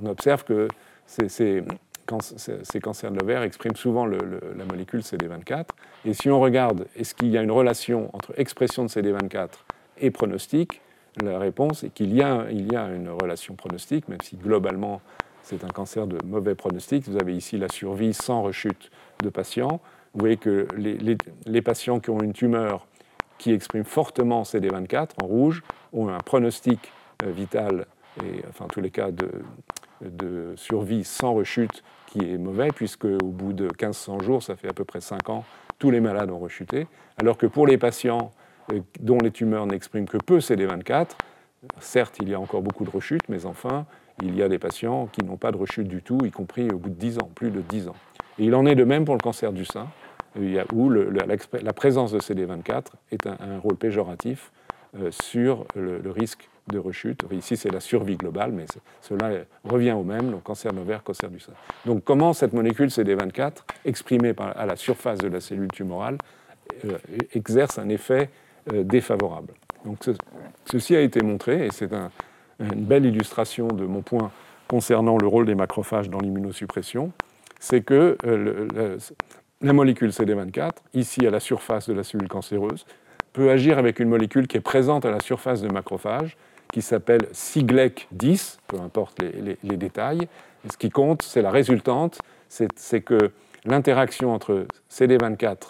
on observe que ces, cancers de l'ovaire expriment souvent la molécule CD24. Et si on regarde, est-ce qu'il y a une relation entre expression de CD24 et pronostic La réponse est qu'il y, y a une relation pronostique, même si globalement c'est un cancer de mauvais pronostic. Vous avez ici la survie sans rechute de patients. Vous voyez que les, patients qui ont une tumeur qui expriment fortement CD24 en rouge ont un pronostic euh, vital, et enfin en tous les cas de, survie sans rechute qui est mauvais, puisque au bout de 1500 jours, ça fait à peu près 5 ans, tous les malades ont rechuté, alors que pour les patients euh, dont les tumeurs n'expriment que peu CD24, certes il y a encore beaucoup de rechutes, mais enfin il y a des patients qui n'ont pas de rechute du tout, y compris au bout de 10 ans, plus de 10 ans. Et il en est de même pour le cancer du sein où la, présence de CD24 est un, rôle péjoratif euh, sur le, risque de rechute. Ici, c'est la survie globale, mais cela revient au même, le cancer de l'ovaire, cancer du sein. Donc, comment cette molécule CD24, exprimée à la surface de la cellule tumorale, euh, exerce un effet euh, défavorable? Donc, ceci a été montré, et c'est une belle illustration de mon point concernant le rôle des macrophages dans l'immunosuppression, c'est que la molécule CD24, ici à la surface de la cellule cancéreuse, peut agir avec une molécule qui est présente à la surface de macrophage, qui s'appelle Siglec-10, peu importe les, détails. ce qui compte, c'est la résultante, c'est que l'interaction entre CD24,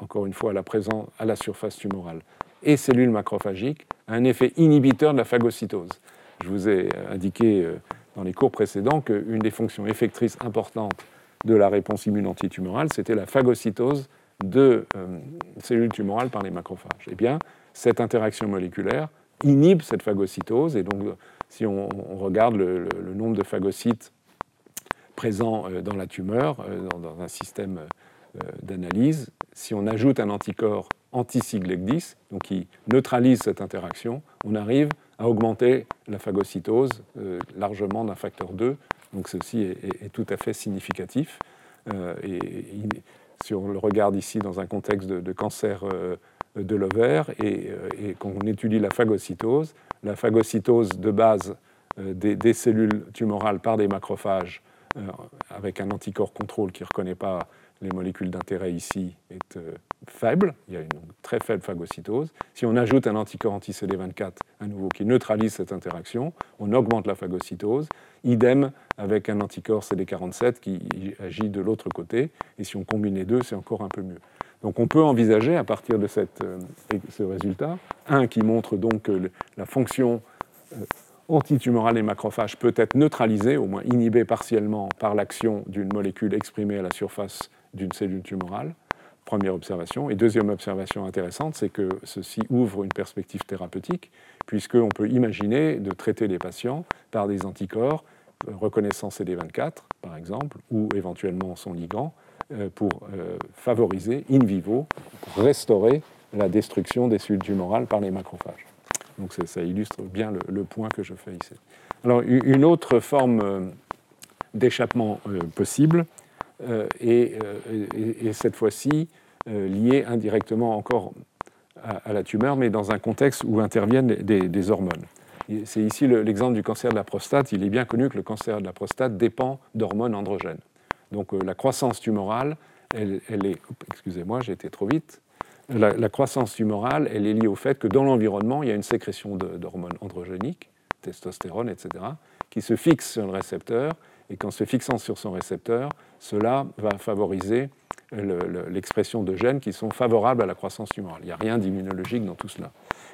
encore une fois à la, présence, à la surface tumorale, et cellules macrophagiques a un effet inhibiteur de la phagocytose. Je vous ai indiqué euh, dans les cours précédents qu'une des fonctions effectrices importantes de la réponse immune antitumorale, c'était la phagocytose de euh, cellules tumorales par les macrophages. Eh bien, cette interaction moléculaire inhibe cette phagocytose, et donc si on, regarde le, nombre de phagocytes présents euh, dans la tumeur, dans, un système d'analyse, si on ajoute un anticorps anti-Siglec-10, donc qui neutralise cette interaction, on arrive à augmenter la phagocytose largement d'un facteur 2 donc ceci est, tout à fait significatif. Euh, et, si on le regarde ici dans un contexte de, cancer euh, de l'ovaire euh, et qu'on étudie la phagocytose, la phagocytose de base des, cellules tumorales par des macrophages avec un anticorps contrôle qui ne reconnaît pas les molécules d'intérêt ici est euh, faible, il y a une très faible phagocytose. Si on ajoute un anticorps anti-CD24 à nouveau qui neutralise cette interaction, on augmente la phagocytose. Idem avec un anticorps CD47 qui agit de l'autre côté. Et si on combine les deux, c'est encore un peu mieux. Donc on peut envisager à partir de euh, ce résultat, un qui montre donc que la fonction euh, antitumorale des macrophages peut être neutralisée, au moins inhibée partiellement par l'action d'une molécule exprimée à la surface d'une cellule tumorale. Première observation. Et deuxième observation intéressante, c'est que ceci ouvre une perspective thérapeutique, puisqu'on peut imaginer de traiter les patients par des anticorps euh, reconnaissant CD24, par exemple, ou éventuellement son ligand, euh, pour euh, favoriser in vivo, restaurer la destruction des cellules tumorales par les macrophages. Donc ça illustre bien le, point que je fais ici. Alors une autre forme d'échappement possible, euh, euh, et, cette fois-ci euh, liée indirectement encore à, la tumeur, mais dans un contexte où interviennent des, hormones. C'est ici l'exemple du cancer de la prostate. Il est bien connu que le cancer de la prostate dépend d'hormones androgènes. Donc la croissance tumorale, elle, est... Excusez-moi, j'ai été trop vite. La, la, croissance tumorale, elle est liée au fait que dans l'environnement, il y a une sécrétion d'hormones androgéniques, testostérone, etc., qui se fixe sur le récepteur et qu'en se fixant sur son récepteur, cela va favoriser l'expression de gènes qui sont favorables à la croissance tumorale. Il n'y a rien d'immunologique dans tout cela.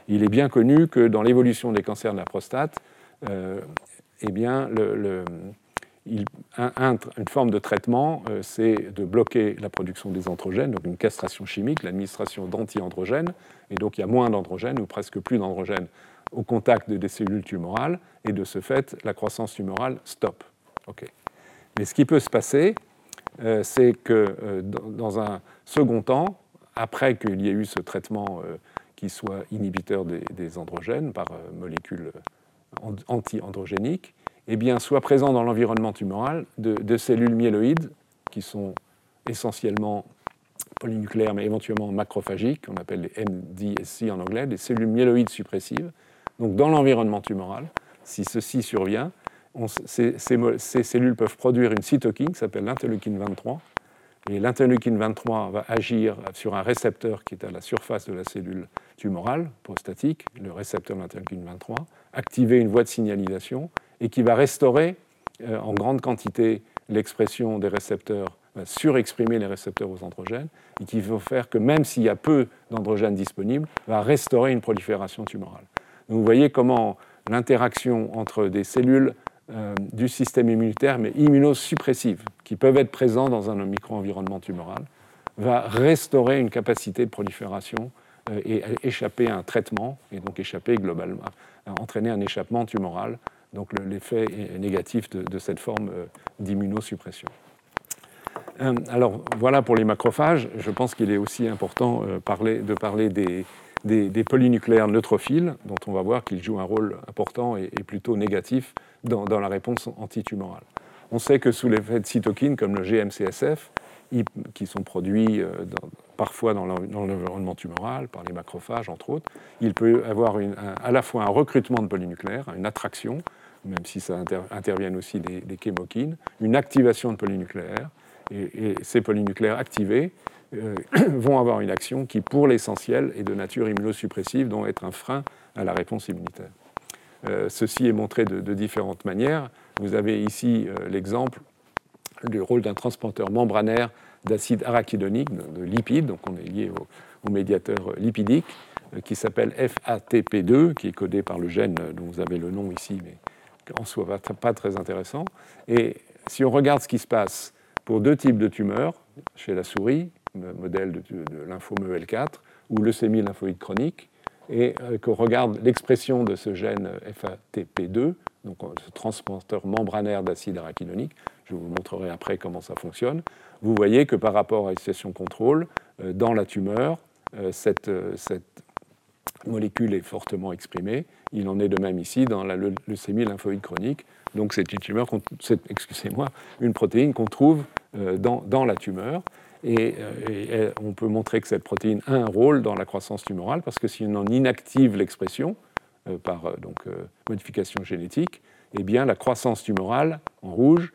Il est bien connu que dans l'évolution des cancers de la prostate, euh, eh bien, une forme de traitement, euh, c'est de bloquer la production des androgènes, donc une castration chimique, l'administration d'anti-androgènes, et donc il y a moins d'androgènes ou presque plus d'androgènes au contact des cellules tumorales, et de ce fait, la croissance tumorale stoppe. Mais ce qui peut se passer, c'est que euh, dans un second temps, après qu'il y ait eu ce traitement euh, qui soit inhibiteur des, androgènes par molécules anti-androgéniques, eh soit présent dans l'environnement tumoral de, cellules myéloïdes qui sont essentiellement polynucléaires, mais éventuellement macrophagiques, qu'on appelle les MDSC en anglais, des cellules myéloïdes suppressives. Donc, dans l'environnement tumoral, si ceci survient, ces, cellules peuvent produire une cytokine qui s'appelle l'interleukine 23. Et l'interleukine 23 va agir sur un récepteur qui est à la surface de la cellule tumorale prostatique, le récepteur de l'interleukine 23, activer une voie de signalisation et qui va restaurer euh, en grande quantité l'expression des récepteurs, va surexprimer les récepteurs aux androgènes et qui va faire que même s'il y a peu d'androgènes disponibles, va restaurer une prolifération tumorale. Donc vous voyez comment l'interaction entre des cellules euh, du système immunitaire, mais immunosuppressives, qui peuvent être présents dans un micro-environnement tumoral, va restaurer une capacité de prolifération euh, et échapper à un traitement, et donc échapper globalement, entraîner un échappement tumoral, donc l'effet négatif de, cette forme euh, d'immunosuppression. Alors voilà pour les macrophages. Je pense qu'il est aussi important de parler des, des, polynucléaires neutrophiles, dont on va voir qu'ils jouent un rôle important et, plutôt négatif dans, la réponse antitumorale. On sait que sous l'effet de cytokines comme le GMCSF, qui sont produits euh, parfois dans l'environnement tumoral, par les macrophages entre autres, il peut avoir à la fois un recrutement de polynucléaires, une attraction, même si ça interviennent aussi des, des chémokines, une activation de polynucléaires, et ces polynucléaires activés euh, (clears throat) vont avoir une action qui, pour l'essentiel, est de nature immunosuppressive, dont être un frein à la réponse immunitaire. Euh, ceci est montré de, différentes manières. Vous avez ici euh, l'exemple du rôle d'un transporteur membranaire d'acide arachidonique, de, lipides, donc on est lié au, médiateur lipidique, qui s'appelle FATP2, qui est codé par le gène dont vous avez le nom ici, mais en soi pas très intéressant. Et si on regarde ce qui se passe pour deux types de tumeurs, chez la souris, modèle de, de lymphome EL4 ou leucémie lymphoïde chronique, et euh, qu'on regarde l'expression de ce gène FATP2, donc ce transporteur membranaire d'acide arachidonique, je vous montrerai après comment ça fonctionne, vous voyez que par rapport à la situation contrôle, euh, dans la tumeur, euh, cette, molécule est fortement exprimée. Il en est de même ici dans la leucémie lymphoïde chronique. Donc c'est une une protéine qu'on trouve dans, la tumeur. Euh, et, on peut montrer que cette protéine a un rôle dans la croissance tumorale parce que si on en inactive l'expression euh, par euh, donc, modification génétique, eh bien, la croissance tumorale en rouge,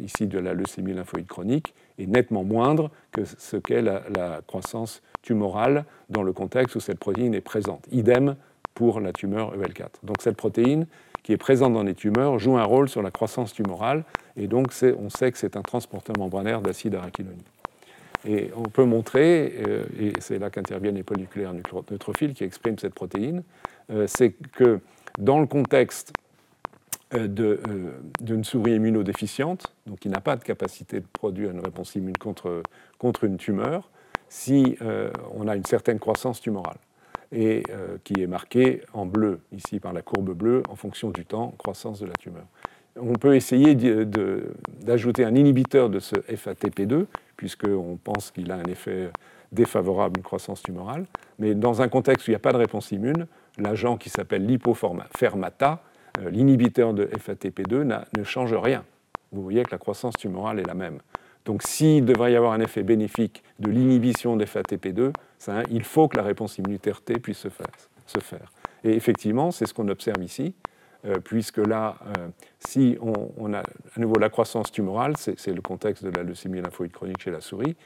ici de la leucémie lymphoïde chronique, est nettement moindre que ce qu'est la, la, croissance tumorale dans le contexte où cette protéine est présente. Idem pour la tumeur EL4. Donc cette protéine qui est présente dans les tumeurs joue un rôle sur la croissance tumorale et donc on sait que c'est un transporteur membranaire d'acide arachidonique. Et on peut montrer, euh, et c'est là qu'interviennent les polynucléaires neutrophiles qui expriment cette protéine, euh, c'est que dans le contexte euh, d'une souris immunodéficiente, donc qui n'a pas de capacité de produire une réponse immune contre, contre une tumeur, si on a une certaine croissance tumorale, et qui est marquée en bleu, ici par la courbe bleue, en fonction du temps, croissance de la tumeur. On peut essayer d'ajouter un inhibiteur de ce FATP2, puisqu'on pense qu'il a un effet défavorable une croissance tumorale. Mais dans un contexte où il n'y a pas de réponse immune, l'agent qui s'appelle l'hypofermata, euh, l'inhibiteur de FATP2, ne change rien. Vous voyez que la croissance tumorale est la même. Donc s'il devrait y avoir un effet bénéfique de l'inhibition de FATP2, il faut que la réponse immunitaire T puisse se faire. Et effectivement, c'est ce qu'on observe ici. Euh, puisque là, euh, si on, a à nouveau la croissance tumorale, c'est le contexte de la leucémie lymphoïde chronique chez la souris,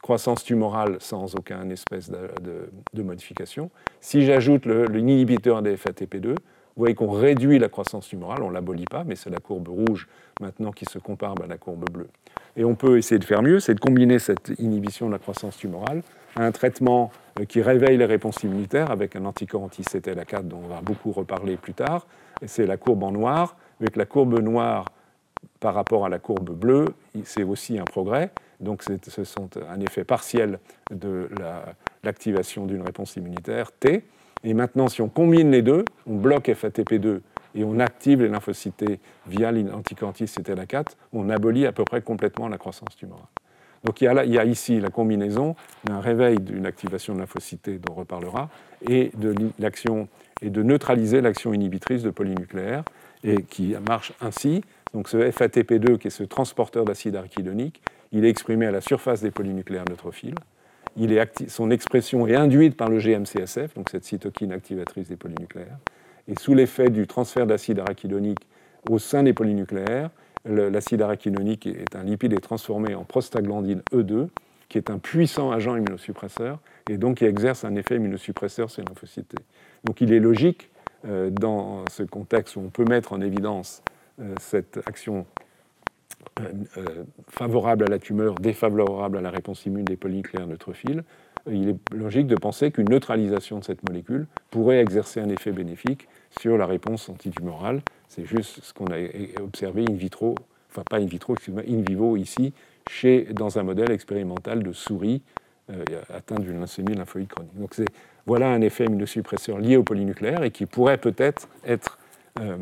croissance tumorale sans aucune espèce de, modification. Si j'ajoute l'inhibiteur des FATP2, vous voyez qu'on réduit la croissance tumorale, on ne l'abolit pas, mais c'est la courbe rouge maintenant qui se compare à la courbe bleue. Et on peut essayer de faire mieux, c'est de combiner cette inhibition de la croissance tumorale à un traitement euh, qui réveille les réponses immunitaires avec un anticorps anti-CTLA4 dont on va beaucoup reparler plus tard, c'est la courbe en noir. Avec la courbe noire par rapport à la courbe bleue, c'est aussi un progrès. Donc ce sont un effet partiel de l'activation d'une réponse immunitaire T. Et maintenant, si on combine les deux, on bloque FATP2 et on active les lymphocytes via l'anticorps CTLA4, on abolit à peu près complètement la croissance tumorale. Donc il y, a ici la combinaison d'un réveil d'une activation de T dont on reparlera et de l'action et de neutraliser l'action inhibitrice de polynucléaires, et qui marche ainsi. Donc ce FATP2, qui est ce transporteur d'acide arachidonique, il est exprimé à la surface des polynucléaires neutrophiles. Son expression est induite par le GMCSF, donc cette cytokine activatrice des polynucléaires. Et sous l'effet du transfert d'acide arachidonique au sein des polynucléaires, l'acide arachidonique est un lipide transformé en prostaglandine E2, qui est un puissant agent immunosuppresseur, et donc qui exerce un effet immunosuppresseur sur les lymphocytes. Donc il est logique, euh, dans ce contexte où on peut mettre en évidence euh, cette action euh, favorable à la tumeur, défavorable à la réponse immune des polynucléaires neutrophiles, il est logique de penser qu'une neutralisation de cette molécule pourrait exercer un effet bénéfique sur la réponse antitumorale. C'est juste ce qu'on a observé in vitro, enfin pas in vitro, in vivo ici, chez, dans un modèle expérimental de souris atteint d'une leucémie lymphoïde chronique. Donc voilà un effet immunosuppresseur lié au polynucléaire et qui pourrait peut-être être, euh,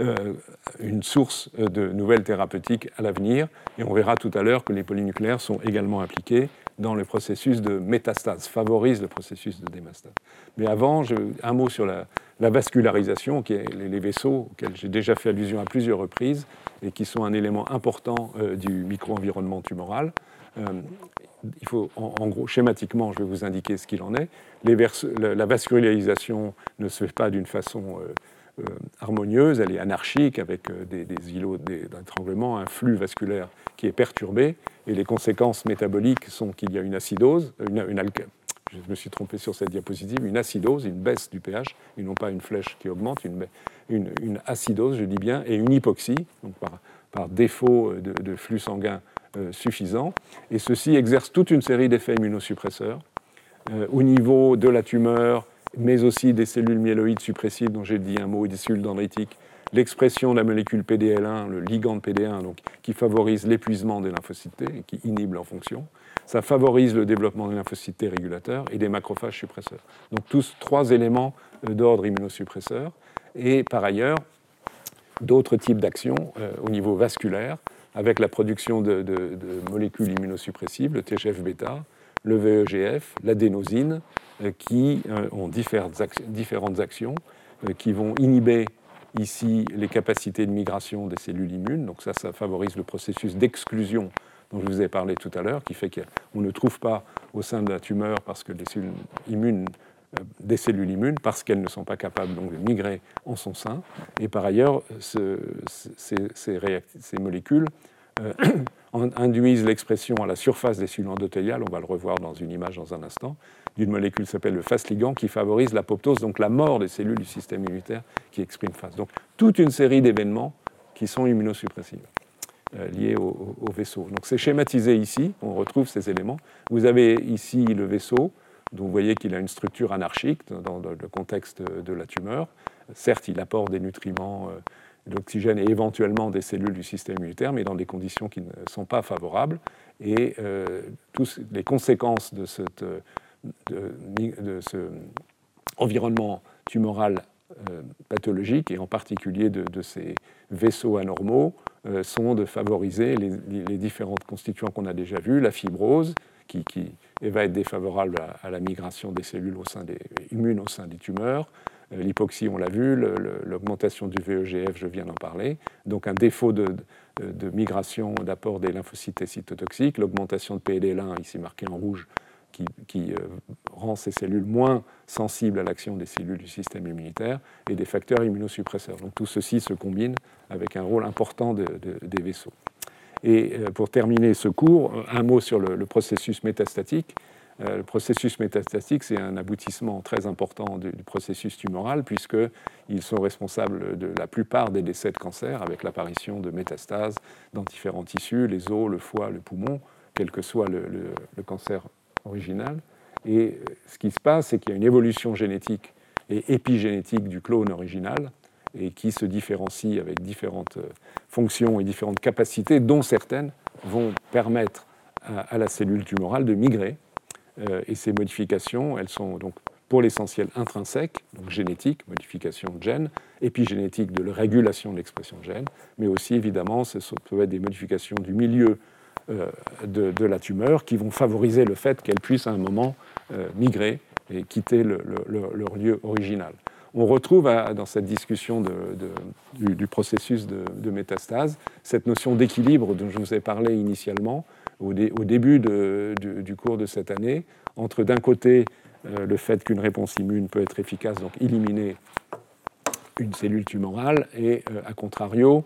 euh, une source de nouvelles thérapeutiques à l'avenir. Et on verra tout à l'heure que les polynucléaires sont également impliqués dans le processus de métastase, favorisent le processus de démastase. Mais avant, un mot sur la, vascularisation, qui est les, vaisseaux auxquels j'ai déjà fait allusion à plusieurs reprises et qui sont un élément important euh, du micro-environnement tumoral il faut, en, gros, schématiquement, je vais vous indiquer ce qu'il en est. la vascularisation ne se fait pas d'une façon euh, euh, harmonieuse, elle est anarchique avec euh, des, îlots d'étranglement, un flux vasculaire qui est perturbé, et les conséquences métaboliques sont qu'il y a une acidose, une, je me suis trompé sur cette diapositive, une acidose, une baisse du pH, et non pas une flèche qui augmente, une, acidose, je dis bien, et une hypoxie, donc par, défaut de flux sanguin euh, suffisant. Et ceci exerce toute une série d'effets immunosuppresseurs euh, au niveau de la tumeur, mais aussi des cellules myéloïdes suppressives dont j'ai dit un mot, et des cellules dendritiques, l'expression de la molécule PDL1, le ligand PD1, donc, qui favorise l'épuisement des lymphocytes et qui inhibe leur fonction. Ça favorise le développement des lymphocytes régulateurs et des macrophages suppresseurs. Donc tous trois éléments euh, d'ordre immunosuppresseur. Et par ailleurs, d'autres types d'actions au niveau vasculaire, avec la production de, molécules immunosuppressives, le TGF-bêta, le VEGF, l'adénosine, euh, qui euh, ont différentes, actions euh, qui vont inhiber ici les capacités de migration des cellules immunes. Donc ça, ça favorise le processus d'exclusion dont je vous ai parlé tout à l'heure, qui fait qu'on ne trouve pas au sein de la tumeur parce que les cellules immunes des cellules immunes parce qu'elles ne sont pas capables donc, de migrer en son sein. Et par ailleurs, ces, molécules (clears throat) induisent l'expression à la surface des cellules endothéliales, on va le revoir dans une image dans un instant, d'une molécule qui s'appelle le FAS ligand qui favorise l'apoptose, donc la mort des cellules du système immunitaire qui expriment FAS. Donc toute une série d'événements qui sont immunosuppressifs. Euh, liés au, vaisseau. Donc c'est schématisé ici, on retrouve ces éléments. Vous avez ici le vaisseau, dont vous voyez qu'il a une structure anarchique dans le contexte de la tumeur. Certes, il apporte des nutriments, euh, d'oxygène et éventuellement des cellules du système immunitaire, mais dans des conditions qui ne sont pas favorables. Et euh, les conséquences de, cette, ce environnement tumoral pathologique, et en particulier de, ces vaisseaux anormaux, euh, sont de favoriser les, différentes constituants qu'on a déjà vus, la fibrose, qui, va être défavorable à, la migration des cellules immunes au sein des tumeurs, euh, l'hypoxie, on l'a vu, l'augmentation du VEGF, je viens d'en parler, donc un défaut de, migration d'apport des lymphocytes cytotoxiques, l'augmentation de PLL1, ici marqué en rouge, qui, euh, rend ces cellules moins sensibles à l'action des cellules du système immunitaire et des facteurs immunosuppresseurs. Donc tout ceci se combine avec un rôle important des vaisseaux. Et euh, pour terminer ce cours, un mot sur le, processus métastatique. Euh, le processus métastatique, c'est un aboutissement très important du, processus tumoral, puisqu'ils sont responsables de la plupart des décès de cancer, avec l'apparition de métastases dans différents tissus, les os, le foie, le poumon, quel que soit le, cancer original. Et ce qui se passe, c'est qu'il y a une évolution génétique et épigénétique du clone original, et qui se différencie avec différentes euh, fonctions et différentes capacités, dont certaines vont permettre à, la cellule tumorale de migrer. Euh, et ces modifications, elles sont donc pour l'essentiel intrinsèques, donc génétiques, modification de gènes, épigénétiques de la régulation de l'expression de gènes, mais aussi évidemment, ce peuvent être des modifications du milieu euh, de, la tumeur qui vont favoriser le fait qu'elle puisse à un moment euh, migrer et quitter leur lieu original. On retrouve dans cette discussion du, processus de, métastase cette notion d'équilibre dont je vous ai parlé initialement au, début du, cours de cette année, entre d'un côté euh, le fait qu'une réponse immune peut être efficace, donc éliminer une cellule tumorale, et à contrario,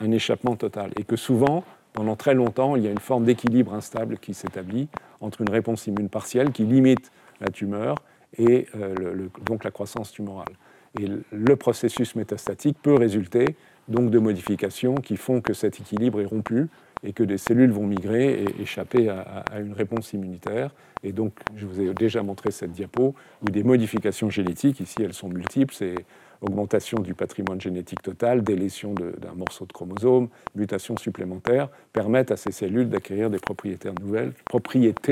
un échappement total. Et que souvent, pendant très longtemps, il y a une forme d'équilibre instable qui s'établit entre une réponse immune partielle qui limite la tumeur et euh, donc la croissance tumorale. Et le processus métastatique peut résulter donc de modifications qui font que cet équilibre est rompu et que des cellules vont migrer et échapper à, une réponse immunitaire. Et donc, je vous ai déjà montré cette diapo où des modifications génétiques, ici elles sont multiples, c'est augmentation du patrimoine génétique total, délétion d'un morceau de chromosome, mutations supplémentaires, permettent à ces cellules d'acquérir des propriétés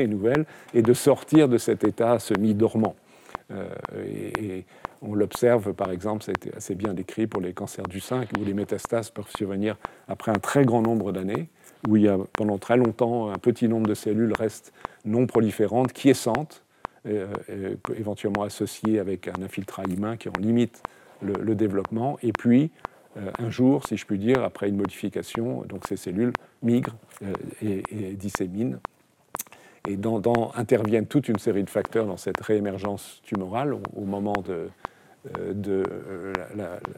nouvelles, et de sortir de cet état semi-dormant. Euh, et, on l'observe, par exemple, été assez bien décrit pour les cancers du sein, où les métastases peuvent survenir après un très grand nombre d'années, où il y a pendant très longtemps un petit nombre de cellules restent non proliférantes, quiescentes, euh, éventuellement associées avec un infiltrat humain qui en limite le, développement. Et puis, euh, un jour, si je puis dire, après une modification, donc ces cellules migrent euh, et, disséminent. Et dans, interviennent toute une série de facteurs dans cette réémergence tumorale au, moment de, euh,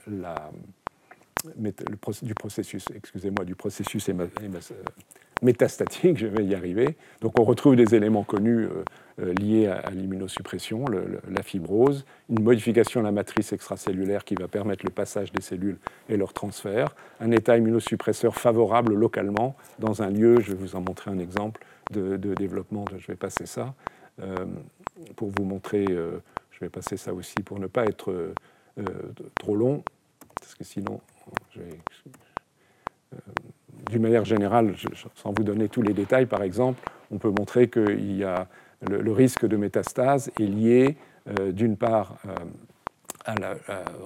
la, du processus, excusez-moi, du processus métastatique, (laughs) je vais y arriver. Donc on retrouve des éléments connus euh, liées à, l'immunosuppression, la fibrose, une modification de la matrice extracellulaire qui va permettre le passage des cellules et leur transfert, un état immunosuppresseur favorable localement dans un lieu, je vais vous en montrer un exemple de, développement, je vais passer ça, euh, pour vous montrer, euh, je vais passer ça aussi pour ne pas être trop long, parce que sinon, d'une manière générale, sans vous donner tous les détails, par exemple, on peut montrer qu'il le, risque de métastase est lié euh, d'une part euh,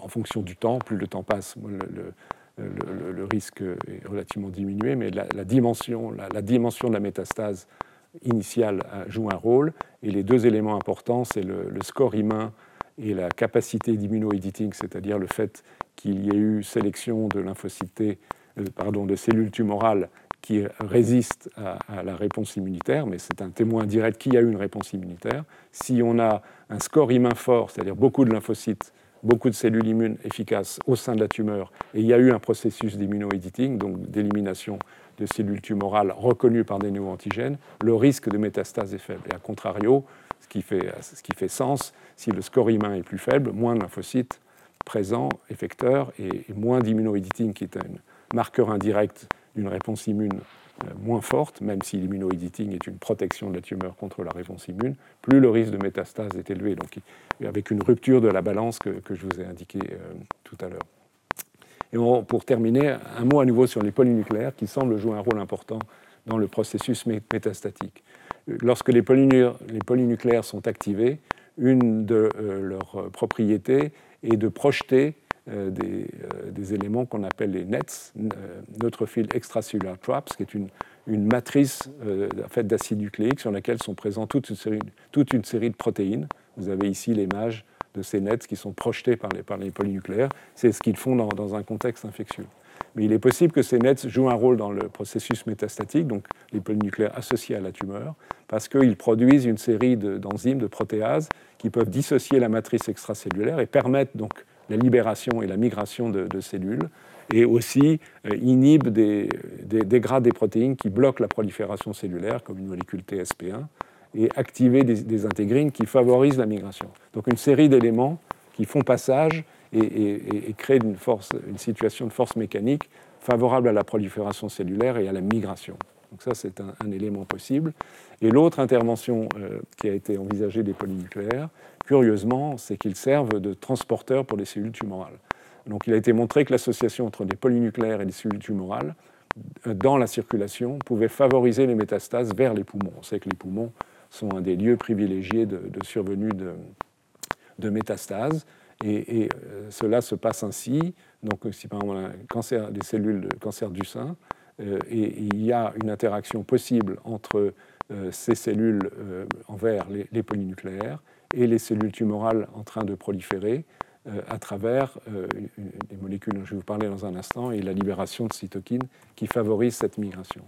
en fonction du temps, plus le temps passe, le, risque est relativement diminué, mais la, dimension, la, de la métastase initiale joue un rôle. Et les deux éléments importants, c'est le, score humain et la capacité d'immunoediting, c'est-à-dire le fait qu'il y ait eu sélection de lymphocytes, euh, pardon, de cellules tumorales qui résiste à, la réponse immunitaire, mais c'est un témoin direct qui a eu une réponse immunitaire. Si on a un score immun fort, c'est-à-dire beaucoup de lymphocytes, beaucoup de cellules immunes efficaces au sein de la tumeur, et il y a eu un processus d'immunoediting, donc d'élimination de cellules tumorales reconnues par des néoantigènes, le risque de métastase est faible. Et à contrario, ce qui fait, ce qui fait sens, si le score immun est plus faible, moins de lymphocytes présents, effecteurs, et, moins d'immunoediting, qui est un marqueur indirect d'une réponse immune euh, moins forte, même si l'immunoediting est une protection de la tumeur contre la réponse immune, plus le risque de métastase est élevé, donc avec une rupture de la balance que, je vous ai indiqué euh, tout à l'heure. Et pour terminer, un mot à nouveau sur les polynucléaires qui semblent jouer un rôle important dans le processus métastatique. Lorsque les, polynucléaires sont activés, une de euh, leurs propriétés est de projeter euh, euh, des, éléments qu'on appelle les NETs, Neutrophil Extracellular Traps, qui est une, matrice faite d'acides nucléiques sur laquelle sont présents toute une, série, de protéines. Vous avez ici l'image de ces nets qui sont projetés par les, par les polynucléaires. C'est ce qu'ils font dans, un contexte infectieux. Mais il est possible que ces nets jouent un rôle dans le processus métastatique, donc les polynucléaires associés à la tumeur, parce qu'ils produisent une série d'enzymes, de, protéases, qui peuvent dissocier la matrice extracellulaire et permettent donc la libération et la migration de, cellules, et aussi euh, inhibent des, des, dégradent des protéines qui bloquent la prolifération cellulaire, comme une molécule TSP1, et activer des, intégrines qui favorisent la migration. Donc une série d'éléments qui font passage et, créent une, force, une situation de force mécanique favorable à la prolifération cellulaire et à la migration. Donc ça, c'est un, élément possible. Et l'autre intervention euh, qui a été envisagée des polynucléaires, curieusement, c'est qu'ils servent de transporteurs pour les cellules tumorales. Donc il a été montré que l'association entre les polynucléaires et les cellules tumorales euh, dans la circulation pouvait favoriser les métastases vers les poumons. On sait que les poumons sont un des lieux privilégiés de, survenue de, métastases. Et, euh, cela se passe ainsi. Donc, si par exemple un cancer des cellules de cancer du sein, et il y a une interaction possible entre ces cellules envers les, polynucléaires et les cellules tumorales en train de proliférer à travers des molécules dont je vais vous parler dans un instant et la libération de cytokines qui favorisent cette migration.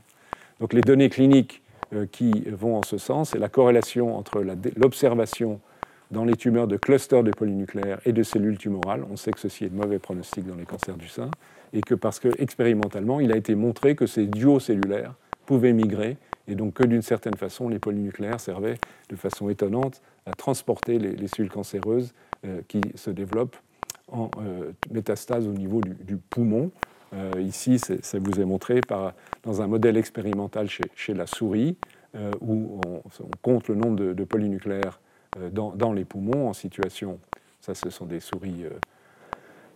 Donc les données cliniques euh, qui vont en ce sens, et la corrélation entre l'observation dans les tumeurs de clusters de polynucléaires et de cellules tumorales. On sait que ceci est de mauvais pronostic dans les cancers du sein, et que parce que expérimentalement, il a été montré que ces duos cellulaires pouvaient migrer, et donc que d'une certaine façon, les polynucléaires servaient de façon étonnante à transporter les, cellules cancéreuses euh, qui se développent en euh, métastase au niveau du poumon, euh, ici, ça vous est montré dans un modèle expérimental chez, la souris, euh, où on, compte le nombre de, polynucléaires euh, dans, les poumons en situation. Ça, ce sont des souris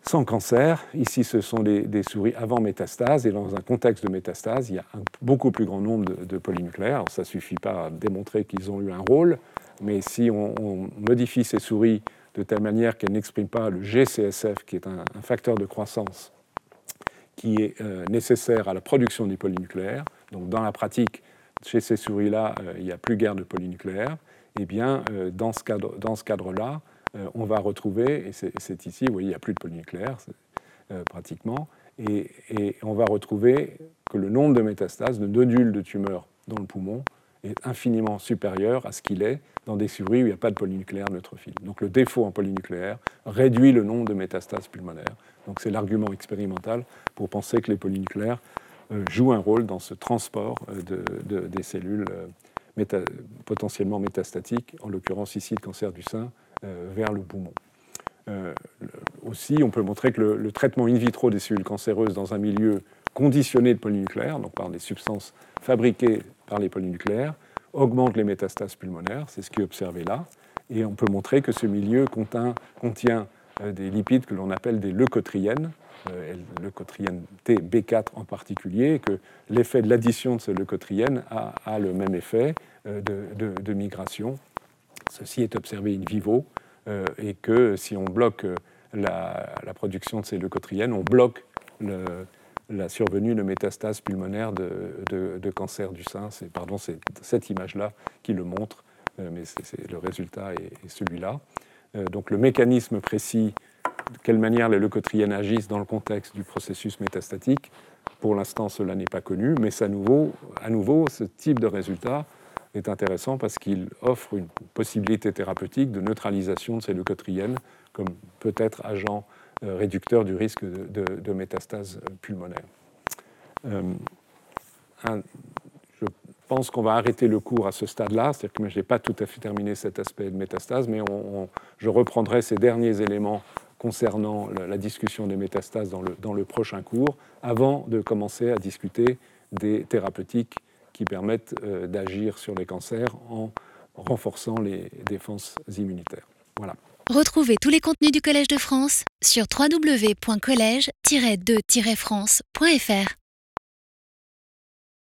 sans cancer. Ici, ce sont des, souris avant métastase. Et dans un contexte de métastase, il y a un beaucoup plus grand nombre de, polynucléaires. ça ne suffit pas à démontrer qu'ils ont eu un rôle, mais si on, modifie ces souris de telle manière qu'elles n'expriment pas le GCSF, qui est un facteur de croissance qui est euh, nécessaire à la production des polynucléaires. Donc dans la pratique, chez ces souris-là, euh, il n'y a plus guère de polynucléaires. Eh bien, euh, dans ce cadre-là, on va retrouver, et c'est ici, vous voyez, il n'y a plus de polynucléaires pratiquement, et, on va retrouver que le nombre de métastases, de nodules de tumeurs dans le poumon, est infiniment supérieur à ce qu'il est dans des souris où il n'y a pas de polynucléaire neutrophile. Donc le défaut en polynucléaire réduit le nombre de métastases pulmonaires. Donc c'est l'argument expérimental pour penser que les polynucléaires euh, jouent un rôle dans ce transport euh, de, des cellules euh, potentiellement métastatiques, en l'occurrence ici le cancer du sein, vers le poumon. aussi, on peut montrer que le, traitement in vitro des cellules cancéreuses dans un milieu conditionné de polynucléaires, donc par des substances fabriquées par les polynucléaires, augmente les métastases pulmonaires, c'est ce qui est observé là, et on peut montrer que ce milieu contient, euh, des lipides que l'on appelle des leucotriènes, euh, leucotriène TB4 en particulier, et que l'effet de l'addition de ces leucotriènes a, le même effet euh, de, migration. Ceci est observé in vivo, et que si on bloque la, production de ces leucotriènes, on bloque la survenue de métastases pulmonaires de, cancer du sein. C'est pardon, cette image-là qui le montre, mais le résultat est celui-là. Euh, donc le mécanisme précis, de quelle manière les leucotriènes agissent dans le contexte du processus métastatique, Pour l'instant, cela n'est pas connu, mais à nouveau, à nouveau, ce type de résultat est intéressant parce qu'il offre une possibilité thérapeutique de neutralisation de ces leucotriènes comme peut-être agent euh, réducteur du risque de, métastase pulmonaire. Euh, je pense qu'on va arrêter le cours à ce stade-là, c'est-à-dire que je n'ai pas tout à fait terminé cet aspect de métastase, mais je reprendrai ces derniers éléments concernant la, discussion des métastases dans le, dans le prochain cours, avant de commencer à discuter des thérapeutiques qui permettent euh, d'agir sur les cancers en renforçant les défenses immunitaires. Voilà. Retrouvez tous les contenus du Collège de France sur www.colège-2-france.fr.